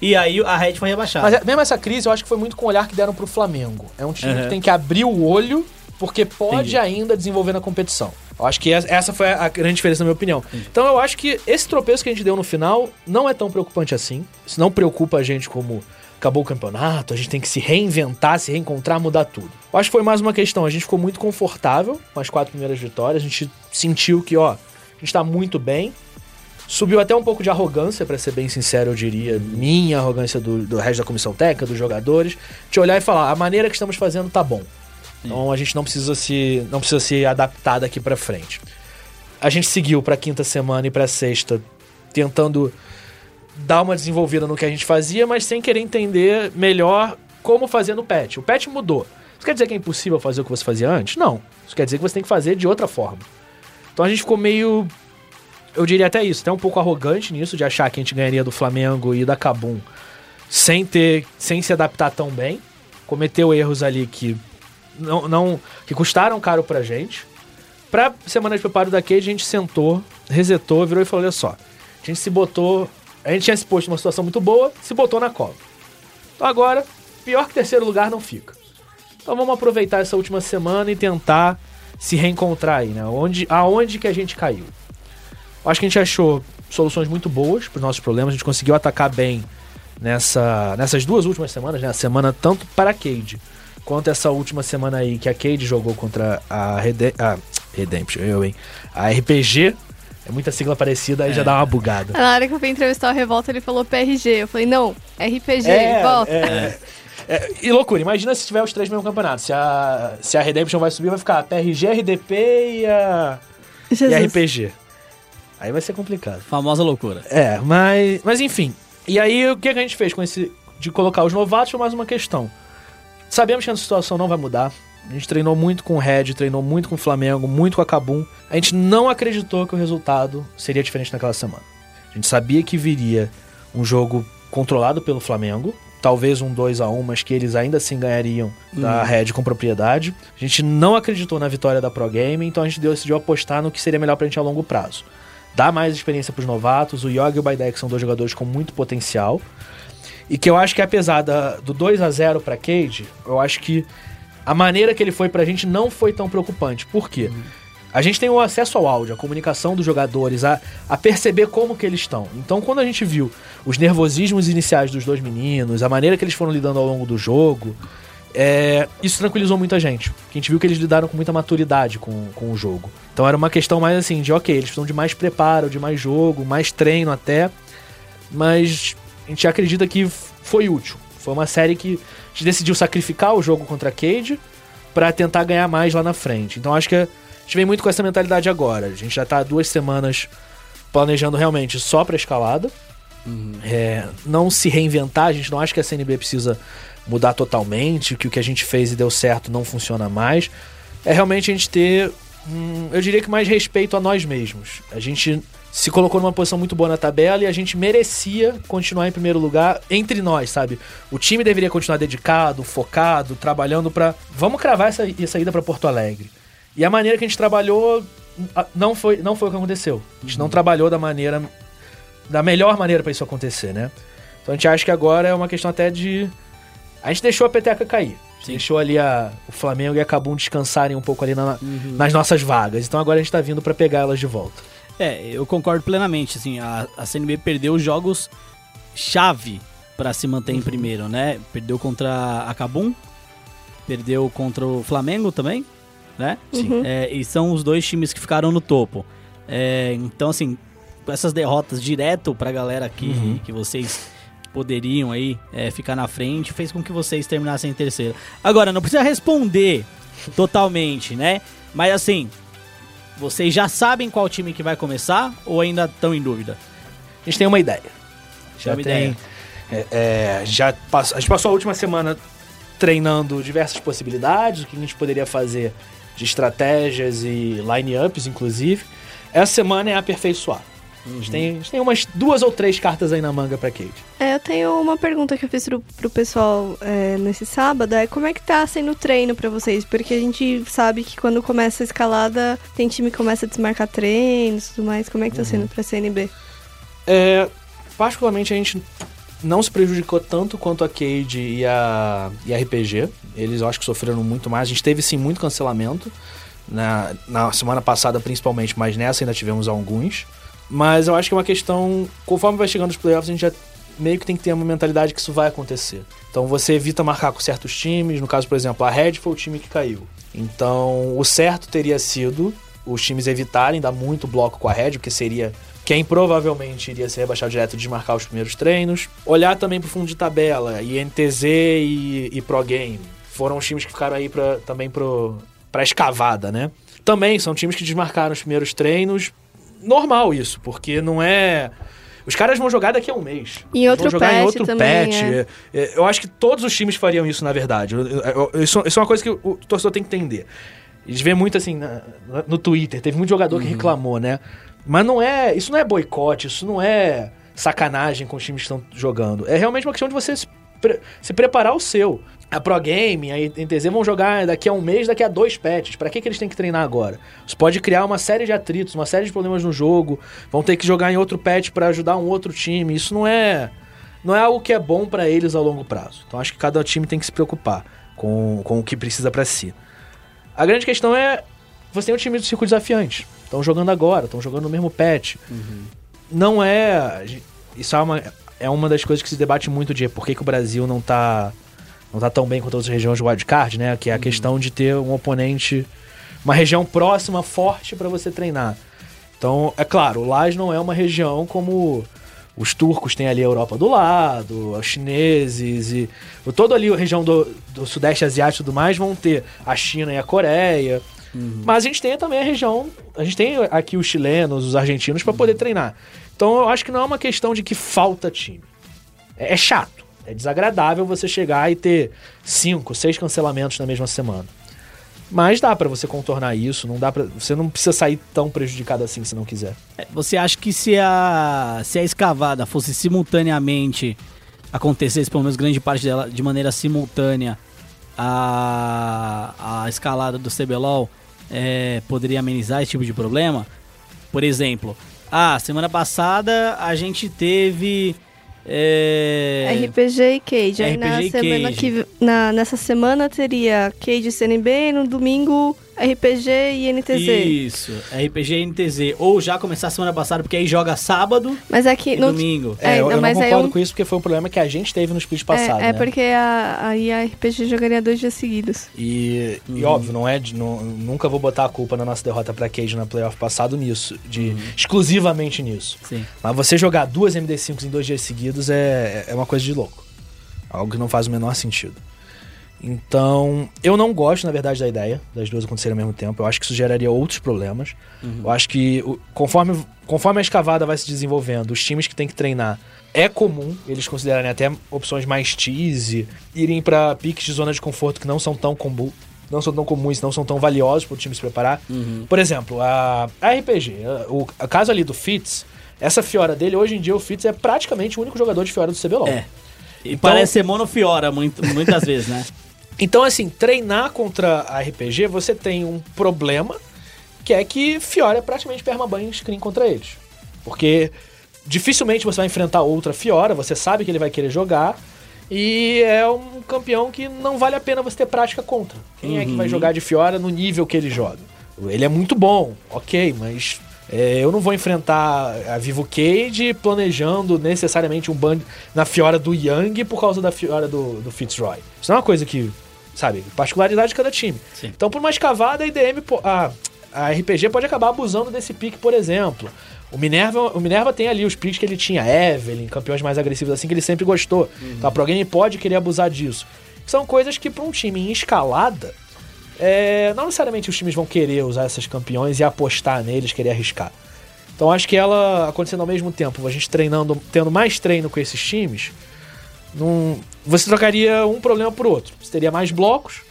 E aí a Red foi rebaixada. Mas é- mesmo essa crise, eu acho que foi muito com o olhar que deram pro Flamengo. É um time Uhum. que tem que abrir o olho, porque pode Entendi. ainda desenvolver na competição. Eu acho que essa- foi a grande diferença, na minha opinião. Então eu acho que esse tropeço que a gente deu no final não é tão preocupante assim. Isso não preocupa a gente como acabou o campeonato, a gente tem que se reinventar, se reencontrar, mudar tudo. Eu acho que foi mais uma questão, a gente ficou muito confortável com as quatro primeiras vitórias, a gente sentiu que, ó, a gente tá muito bem, Subiu até um pouco de arrogância, pra ser bem sincero, eu diria. Minha arrogância do, do resto da comissão técnica, dos jogadores. De olhar e falar, a maneira que estamos fazendo tá bom. Então a gente não precisa se, não precisa se adaptar daqui pra frente. A gente seguiu pra quinta semana e pra sexta, tentando dar uma desenvolvida no que a gente fazia, mas sem querer entender melhor como fazer no patch. O patch mudou. Isso quer dizer que é impossível fazer o que você fazia antes? Não. Isso quer dizer que você tem que fazer de outra forma. Então a gente ficou meio eu diria até isso, até um pouco arrogante nisso, de achar que a gente ganharia do Flamengo e da Cabum sem ter, sem se adaptar tão bem. Cometeu erros ali que não, não que custaram caro pra gente. Pra semana de preparo da Cade, a gente sentou, resetou, virou e falou: olha só, a gente se botou. A gente tinha se posto numa situação muito boa, se botou na cova. Então agora, pior que terceiro lugar não fica. Então vamos aproveitar essa última semana e tentar se reencontrar aí, né? Onde, aonde que a gente caiu? Acho que a gente achou soluções muito boas para os nossos problemas. A gente conseguiu atacar bem nessa, nessas duas últimas semanas, né? A semana tanto para a Cade quanto essa última semana aí que a Cade jogou contra a, Rede a Redemption, eu, hein? A RPG. É muita sigla parecida, aí já dá uma bugada. Na hora que eu fui entrevistar o Revolta, ele falou PRG. Eu falei, não, RPG, volta. é, é, e loucura, imagina se tiver os três no mesmo campeonato. Se a, se a Redemption vai subir, vai ficar PRG, RDP e a, e Jesus. a RPG. Aí vai ser complicado. Famosa loucura. É, mas, mas enfim. E aí, o que que a gente fez com esse. de colocar os novatos foi mais uma questão. Sabemos que a situação não vai mudar. A gente treinou muito com o Red, treinou muito com o Flamengo, muito com a Cabum. A gente não acreditou que o resultado seria diferente naquela semana. A gente sabia que viria um jogo controlado pelo Flamengo, talvez um 2 a 1 mas que eles ainda assim ganhariam da Red com propriedade. A gente não acreditou na vitória da Pro Game, então a gente decidiu apostar no que seria melhor pra gente a longo prazo. Dar mais experiência pros novatos, o Yogi e o Baidek são dois jogadores com muito potencial. E que eu acho que apesar da- do 2 a 0 pra Cade, eu acho que a maneira que ele foi pra gente não foi tão preocupante. Por quê? A gente tem o acesso ao áudio, a comunicação dos jogadores, a, a perceber como que eles estão. Então, quando a gente viu os nervosismos iniciais dos dois meninos, a maneira que eles foram lidando ao longo do jogo, é, isso tranquilizou muita gente. A gente viu que eles lidaram com muita maturidade com, com o jogo. Então era uma questão mais assim, de ok, eles precisam de mais preparo, de mais jogo, mais treino até. Mas gente acredita que foi útil. Foi uma série que a gente decidiu sacrificar o jogo contra a Cade pra tentar ganhar mais lá na frente. Então acho que a gente vem muito com essa mentalidade agora. A gente já tá há duas semanas planejando realmente só pra escalada. É, não se reinventar, a gente não acha que a CNB precisa mudar totalmente, que o que a gente fez e deu certo não funciona mais. É realmente a gente ter, hum, eu diria que mais respeito a nós mesmos. A gente se colocou numa posição muito boa na tabela e a gente merecia continuar em primeiro lugar entre nós, sabe? O time deveria continuar dedicado, focado, trabalhando pra. Vamos cravar essa, essa ida pra Porto Alegre. E a maneira que a gente trabalhou não foi, não foi o que aconteceu. A gente não trabalhou da maneira da melhor maneira pra isso acontecer, né? Então a gente acha que agora é uma questão até de. A gente deixou a peteca cair. Gente Deixou ali a, o Flamengo e a Cabum descansarem um pouco ali na- nas nossas vagas. Então agora a gente tá vindo pra pegar elas de volta. É, eu concordo plenamente. Assim, a, a CNB perdeu jogos chave pra se manter em primeiro, né? Perdeu contra a Cabum, perdeu contra o Flamengo também, né? Sim. É, e são os dois times que ficaram no topo. É, então, assim, essas derrotas direto pra galera aqui, que vocês poderiam aí é, ficar na frente, fez com que vocês terminassem em terceiro. Agora, não precisa responder totalmente, né? Mas assim, vocês já sabem qual time que vai começar ou ainda estão em dúvida? A gente tem uma ideia. Já uma tem. ideia. é, é, já pass- a gente passou a última semana treinando diversas possibilidades, o que a gente poderia fazer de estratégias e line-ups, inclusive. Essa semana é aperfeiçoar. A, gente tem, a gente tem umas duas ou três cartas aí na manga pra Kate. É, eu tenho uma pergunta que eu fiz pro, pro pessoal é, nesse sábado, é como é que tá sendo o treino pra vocês? Porque a gente sabe que quando começa a escalada, tem time que começa a desmarcar treinos e tudo mais. Como é que tá sendo pra CNB? É, particularmente a gente não se prejudicou tanto quanto a Cade e a, e a RPG. Eles eu acho que sofreram muito mais. A gente teve sim muito cancelamento. Na, na semana passada, principalmente, mas nessa ainda tivemos alguns. Mas eu acho que é uma questão. Conforme vai chegando os playoffs, a gente já meio que tem que ter uma mentalidade que isso vai acontecer. Então você evita marcar com certos times. No caso, por exemplo, a Red foi o time que caiu. Então o certo teria sido os times evitarem dar muito bloco com a Red, porque seria quem provavelmente iria ser rebaixado direto de marcar os primeiros treinos. Olhar também pro fundo de tabela, INTZ e, e Pro Game. Foram os times que ficaram aí pra, também pro, pra escavada, né? Também são times que desmarcaram os primeiros treinos. Normal isso, porque não é. Os caras vão jogar daqui a um mês. Em outro vão jogar em patch outro também, patch. é. É, é, Eu acho que todos os times fariam isso, na verdade. Eu- eu- eu- Isso, isso é uma coisa que o torcedor tem que entender. Eles vê muito assim na- no Twitter, teve muito jogador que reclamou, né? Mas não é. Isso não é boicote, isso não é sacanagem com os times que estão jogando. É realmente uma questão de você se, pre- se preparar o seu. A Pro Game, a NTZ vão jogar daqui a um mês, daqui a dois patches. Pra que, que eles têm que treinar agora? Isso pode criar uma série de atritos, uma série de problemas no jogo. Vão ter que jogar em outro patch pra ajudar um outro time. Isso não é não é algo que é bom pra eles a longo prazo. Então acho que cada time tem que se preocupar com, com o que precisa pra si. A grande questão é você tem um time do circuito desafiante. Estão jogando agora, estão jogando no mesmo patch. Não é. Isso é uma, é uma das coisas que se debate muito de por que, que o Brasil não tá, não tá tão bem quanto outras regiões de wildcard, né? Que é a questão de ter um oponente, uma região próxima, forte para você treinar. Então, é claro, o Lage não é uma região como os turcos têm ali a Europa do lado, os chineses e toda ali a região do, do sudeste asiático e tudo mais vão ter a China e a Coreia. Mas a gente tem também a região, a gente tem aqui os chilenos, os argentinos para poder treinar. Então eu acho que não é uma questão de que falta time. É, é chato, é desagradável você chegar e ter cinco, seis cancelamentos na mesma semana. Mas dá pra você contornar isso, não dá para, você não precisa sair tão prejudicado assim se não quiser. É, Você acha que se a, se a escavada fosse simultaneamente acontecesse pelo menos grande parte dela de maneira simultânea a, a escalada do CBLOL é, poderia amenizar esse tipo de problema. Por exemplo, ah, semana passada a gente teve. É, RPG e Cage. Aí na RPG e semana Cage. que na, nessa semana teria Cage e CNB, no domingo RPG e NTZ. Isso, RPG e NTZ. Ou já começar a semana passada, porque aí joga sábado Mas é que e não, domingo. É, É, eu, não, eu não concordo um- com isso porque foi um problema que a gente teve no split é, passado, é né? porque a, aí a RPG jogaria dois dias seguidos. E, Uhum. e óbvio, não é de, não- nunca vou botar a culpa na nossa derrota pra Cage na playoff passado nisso, de exclusivamente nisso. Sim. Mas você jogar duas MD5s em dois dias seguidos é, é uma coisa de louco. Algo que não faz o menor sentido. Então, eu não gosto, na verdade, da ideia das duas acontecerem ao mesmo tempo. Eu acho que isso geraria outros problemas. Eu acho que conforme, conforme a escavada vai se desenvolvendo, os times que têm que treinar, é comum eles considerarem até opções mais tease, irem pra piques de zona de conforto que não são tão comum. Não são tão comuns, não são tão valiosos para o time se preparar. Por exemplo, a, a RPG, o a caso ali do Fitz, essa Fiora dele, hoje em dia o Fitz é praticamente o único jogador de Fiora do CBLOL. É. E Então- parece ser monofiora muito, muitas vezes, né? Então, assim, treinar contra a RPG, você tem um problema, que é que Fiora é praticamente permaban screen contra eles. Porque dificilmente você vai enfrentar outra Fiora, você sabe que ele vai querer jogar, e é um campeão que não vale a pena você ter prática contra. Quem é que vai jogar de Fiora no nível que ele joga? Ele é muito bom, ok, mas é, eu não vou enfrentar a Vivo Cage planejando necessariamente um ban na Fiora do Young por causa da Fiora do, do Fitzroy. Isso não é uma coisa que, sabe, particularidade de cada time. Sim. Então, por uma escavada, a IDM, a, a RPG pode acabar abusando desse pique, por exemplo. O Minerva, o Minerva tem ali os picks que ele tinha, Evelyn, campeões mais agressivos assim, que ele sempre gostou. Então, a Pro Game pode querer abusar disso. São coisas que, para um time em escalada, é, não necessariamente os times vão querer usar esses campeões e apostar neles, querer arriscar. Então acho que ela acontecendo ao mesmo tempo, a gente treinando, tendo mais treino com esses times, não, você trocaria um problema por outro. Você teria mais blocos,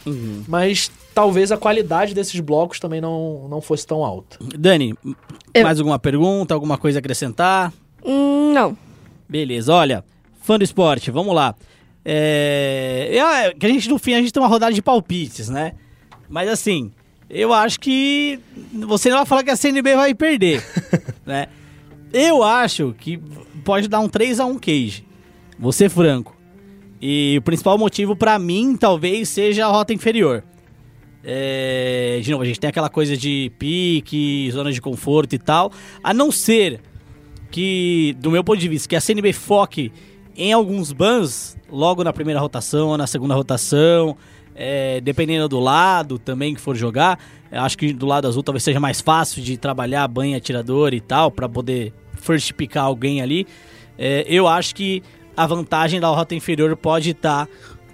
mas talvez a qualidade desses blocos também não, não fosse tão alta. Dani, Eu- mais alguma pergunta, alguma coisa a acrescentar? Hum, não. Beleza, olha, fã do esporte, vamos lá. É, é, que a gente no fim a gente tem uma rodada de palpites, né? Mas assim, eu acho que você não vai falar que a CNB vai perder, né? Eu acho que pode dar um 3 a 1 Cage. Vou ser franco. E o principal motivo pra mim talvez seja a rota inferior. É, de novo, a gente tem aquela coisa de pique, zona de conforto e tal. A não ser que, do meu ponto de vista, que a CNB foque em alguns bans logo na primeira rotação ou na segunda rotação, é, dependendo do lado também que for jogar. Acho que do lado azul talvez seja mais fácil de trabalhar banho atirador e tal, para poder first picar alguém ali. É, eu acho que a vantagem da rota inferior pode estar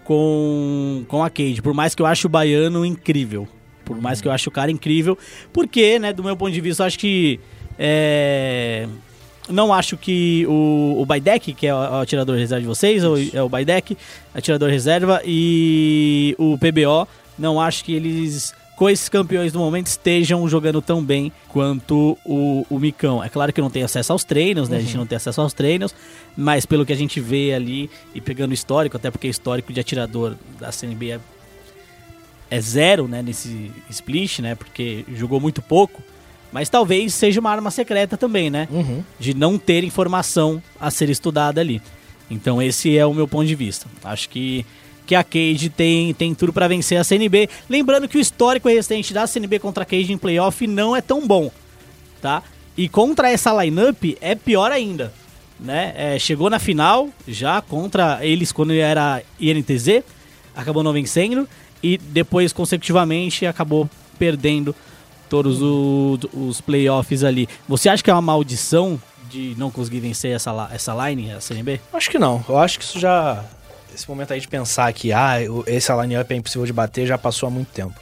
com, com a Cade, por mais que eu ache o baiano incrível. Por mais que eu ache o cara incrível. Porque, né, do meu ponto de vista, eu acho que. É, não acho que o, o Baidek, que é o, o atirador reserva de vocês, ou é o Baidek, atirador reserva, e o PBO, não acho que eles, com esses campeões do momento, estejam jogando tão bem quanto o, o Micão. É claro que não tenho acesso aos treinos, né? A gente não tem acesso aos treinos, mas pelo que a gente vê ali e pegando o histórico, até porque o histórico de atirador da CNB é, é zero, né? Nesse split, né? Porque jogou muito pouco. Mas talvez seja uma arma secreta também, né? Uhum. De não ter informação a ser estudada ali. Então esse é o meu ponto de vista. Acho que, que a Cage tem, tem tudo para vencer a CNB. Lembrando que o histórico recente da CNB contra a Cage em playoff não é tão bom, tá? E contra essa lineup é pior ainda, né? É, chegou na final já contra eles quando era INTZ, acabou não vencendo e depois consecutivamente acabou perdendo todos o- os playoffs ali. Você acha que é uma maldição de não conseguir vencer essa, essa line, a CNB? Acho que não. Eu acho que isso já. Esse momento aí de pensar que ah, esse line-up é impossível de bater já passou há muito tempo.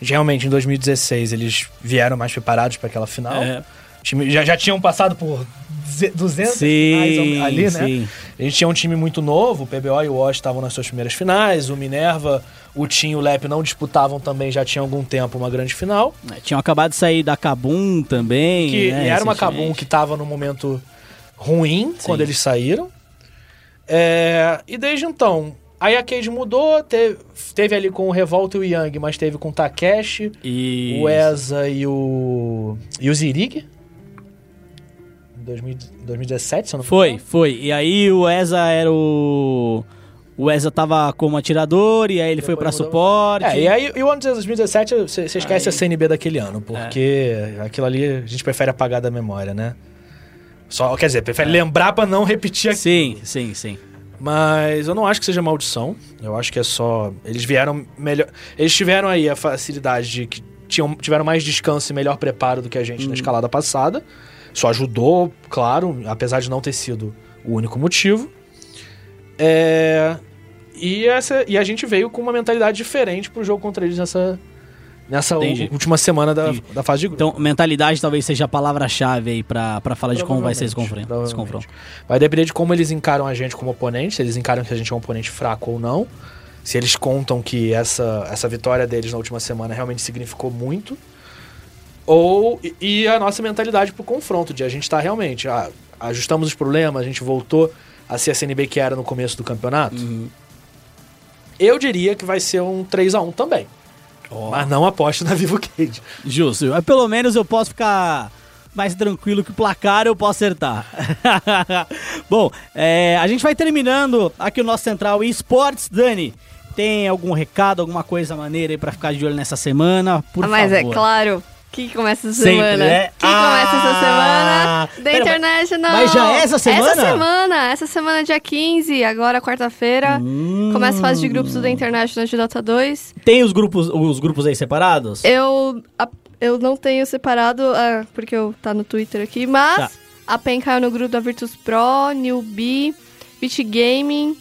Realmente, em 2016, eles vieram mais preparados para aquela final. É. Time já, já tinham passado por deze- 200 finais Sim, ali, né? sim. A gente tinha um time muito novo, o PBO e o Wash estavam nas suas primeiras finais, o Minerva, o Tim e o Lep não disputavam também, já tinha algum tempo uma grande final. É, Tinham acabado de sair da Kabum também. Que né, era uma. Kabum que estava num momento ruim quando eles saíram. É, e desde então, aí a Cage mudou, teve, teve ali com o Revolta e o Yang, mas teve com o Takeshi, E... o Eza e o. e o Zirig. Em 2000 2017, se eu não me Foi, engano. foi. E aí o Eza era o... O Eza tava como atirador e aí ele foi pra mudou. suporte. É, e aí e o ano de 2017, você você esquece Aí- a CNB daquele ano, porque aquilo ali a gente prefere apagar da memória, né? Só, quer dizer, prefere lembrar pra não repetir aquilo. Sim, sim, sim. Mas eu não acho que seja maldição. Eu acho que é só. Eles vieram melhor. Eles tiveram aí a facilidade de que tinham, tiveram mais descanso e melhor preparo do que a gente na escalada passada. Isso ajudou, claro, apesar de não ter sido o único motivo. É, e, essa, e a gente veio com uma mentalidade diferente pro jogo contra eles nessa, nessa Entendi. última semana da, Entendi. da fase de grupo. Então, mentalidade talvez seja a palavra-chave aí pra, pra falar de como vai ser esse confronto. Esse confronto. Vai depender de como eles encaram a gente como oponente, se eles encaram que a gente é um oponente fraco ou não. Se eles contam que essa, essa vitória deles na última semana realmente significou muito. Ou. e- E a nossa mentalidade pro confronto, de a gente tá realmente. ah, ajustamos os problemas, a gente voltou a ser a CNB que era no começo do campeonato. Uhum. Eu diria que vai ser um 3x1 também. Mas não aposto na Vivo Cage. Justo. Mas Pelo menos eu posso ficar mais tranquilo que o placar eu posso acertar. Bom, é, a gente vai terminando aqui o nosso Central Esportes. Dani, tem algum recado, alguma coisa maneira aí pra ficar de olho nessa semana? Por Ah, Mas é favor. claro. Que começa essa Sempre, semana? né? Que começa essa Ah! semana? The Pera, International. mas já é essa semana? Essa semana. Essa semana, dia 15, agora quarta-feira. Hum. Começa a fase de grupos do The International de Dota 2. Tem os grupos, os grupos aí separados? Eu, a- eu não tenho separado, ah, porque eu tá no Twitter aqui, mas Tá. a PEN caiu no grupo da Virtus Pro, Newbie, Beat Gaming,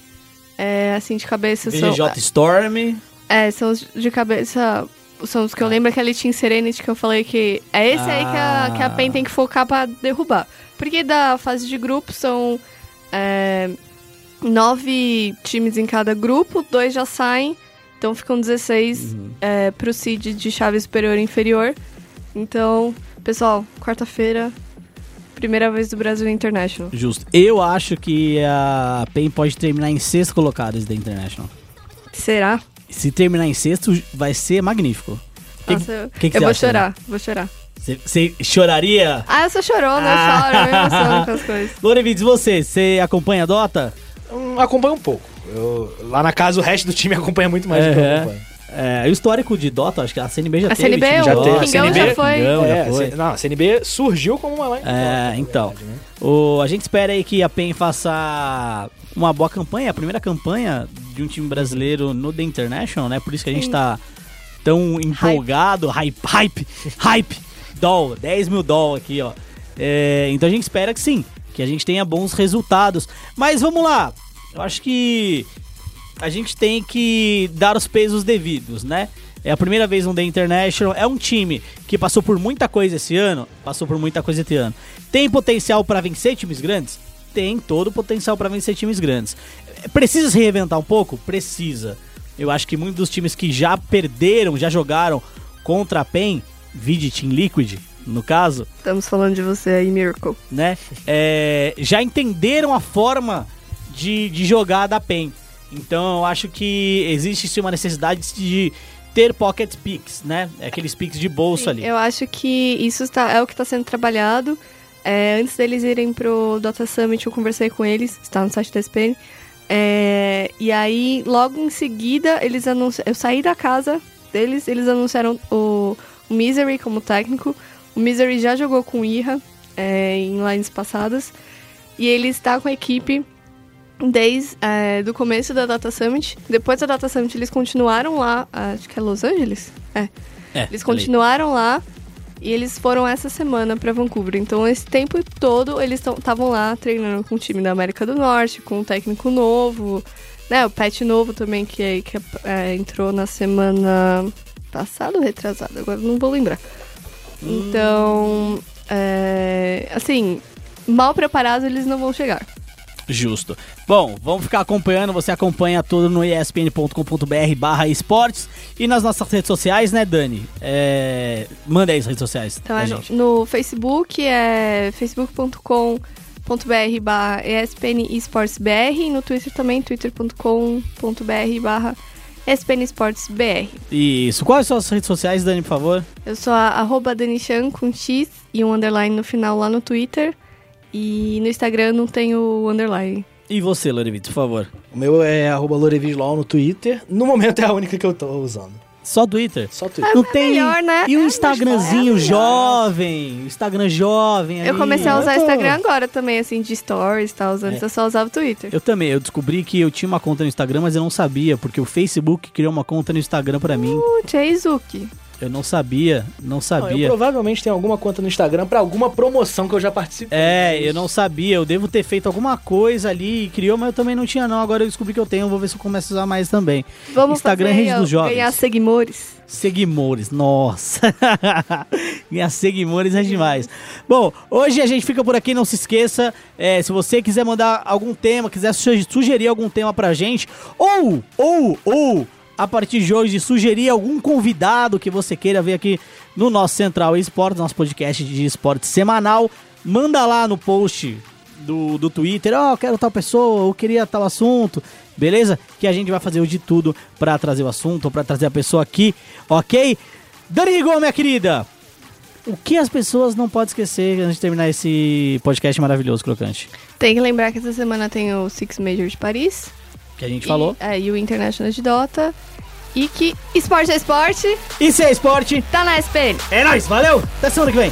é, assim, de cabeça são... VGJ Storm. É, são os de cabeça... São os que eu lembro, aquele Team Serenity que eu falei que é esse aí que a, Ah. que a PEN tem que focar pra derrubar. Porque da fase de grupo são é, nove times em cada grupo, dois já saem, então ficam 16 Uhum. é, pro seed de chave superior e inferior. Então, pessoal, quarta-feira, primeira vez do Brasil International. Justo. Eu acho que a PEN pode terminar em sexto colocado esse da International. Será? Se terminar em sexto, vai ser magnífico. Que- Nossa, eu, que que eu vou acha, chorar, vou chorar. Você- choraria? Ah, eu sou chorona, Ah. eu choro, eu me emociono com as coisas. Lorevides, você, você acompanha a Dota? Hum, acompanho um pouco. Eu- lá na casa o resto do time acompanha muito mais do que eu É. acompanho. É, o histórico de Dota, acho que a CNB já A teve. CNB, time de já o teve, Kingão CNB, já foi. Kingão já É, foi. Não, a CNB surgiu como uma line de É, Dota, então. verdade, né? O, a gente espera aí que a PEN faça uma boa campanha, a primeira campanha de um time brasileiro no The International, né? Por isso que a gente tá tão empolgado, hype, hype, hype, doll, 10 mil doll aqui, ó. É, então a gente espera que sim, que a gente tenha bons resultados. Mas vamos lá, eu acho que a gente tem que dar os pesos devidos, né? É a primeira vez no The International. É um time que passou por muita coisa esse ano. Passou por muita coisa esse ano. Tem potencial para vencer times grandes? Tem todo o potencial para vencer times grandes. Precisa se reinventar um pouco? Precisa. Eu acho que muitos dos times que já perderam, já jogaram contra a PEN, vide Team Liquid, no caso, Estamos falando de você aí, Miracle. né? é, já entenderam a forma de, de jogar da PEN. Então eu acho que existe sim uma necessidade de ter pocket picks, né? Aqueles picks de bolso ali. Eu acho que isso está, é o que está sendo trabalhado. É, antes deles irem pro Dota Summit, eu conversei com eles, está no site da SPN. É, e aí, logo em seguida, eles anunciaram. Eu saí da casa deles, eles anunciaram o, o Misery como técnico. O Misery já jogou com o Ira é, em lines passadas. E ele está com a equipe desde é, do começo da Data Summit. Depois da Data Summit, eles continuaram lá, acho que é Los Angeles? É. É, Eles ali. continuaram lá e eles foram essa semana pra Vancouver. Então, esse tempo todo, eles estavam lá treinando com o time da América do Norte, com um técnico novo, né? O Pet novo também, que, é- que é, entrou na semana passada ou retrasada, agora não vou lembrar. Então, é, assim, mal preparados eles não vão chegar. Justo. Bom, vamos ficar acompanhando. Você acompanha tudo no espn.com.br barra esportes e nas nossas redes sociais, né, Dani? É... Manda aí as redes sociais Então, é gente. no, Facebook é facebook.com twitch.tv.br barra ESPN Esports BR e no Twitter também, twitter.com.br barra ESPN Esports BR. Isso. Quais são as redes sociais, Dani, por favor? Eu sou a arroba Danichan com X e um underline no final lá no Twitter. E no Instagram não tem o underline. E você, Lorevitz, por favor? O meu é arroba no Twitter. No momento é a única que eu tô usando. Só Twitter. Só Twitter. Não tem. melhor, né? E o É, Instagramzinho é jovem. o Instagram jovem. Eu comecei a usar Eu tô- Instagram agora também, assim, de stories e tal. Antes É. eu só usava o Twitter. Eu também, eu descobri que eu tinha uma conta no Instagram, mas eu não sabia, porque o Facebook criou uma conta no Instagram pra mim. Putz, é Izuki. Eu não sabia, não Não, eu sabia. provavelmente tenho alguma conta no Instagram pra alguma promoção que eu já participei. É, eu não sabia, eu devo ter feito alguma coisa ali e criou, mas eu também não tinha não. Agora eu descobri que eu tenho, vou ver se eu começo a usar mais também. Vamos Instagram é fazer, rede dos jovens. ganhar seguimores. Seguimores, nossa. Ganhar seguimores é demais. Bom, hoje a gente fica por aqui, não se esqueça. é, se você quiser mandar algum tema, quiser suge- sugerir algum tema pra gente, ou, ou, ou, a partir de hoje, sugerir algum convidado que você queira ver aqui no nosso Central Esportes, nosso podcast de esporte semanal, manda lá no post do, do Twitter, ó, eu quero tal pessoa, eu queria tal assunto, beleza? Que a gente vai fazer o de tudo pra trazer o assunto, pra trazer a pessoa aqui, ok? Dani Rigon, minha querida, o que as pessoas não podem esquecer antes de terminar esse podcast maravilhoso, Crocante? Tem que lembrar que essa semana tem o Six Major de Paris. Que a gente E, falou. é, e o International de Dota. E que esporte é esporte, E se é esporte, tá na SPN. é nóis, valeu! Até semana que vem!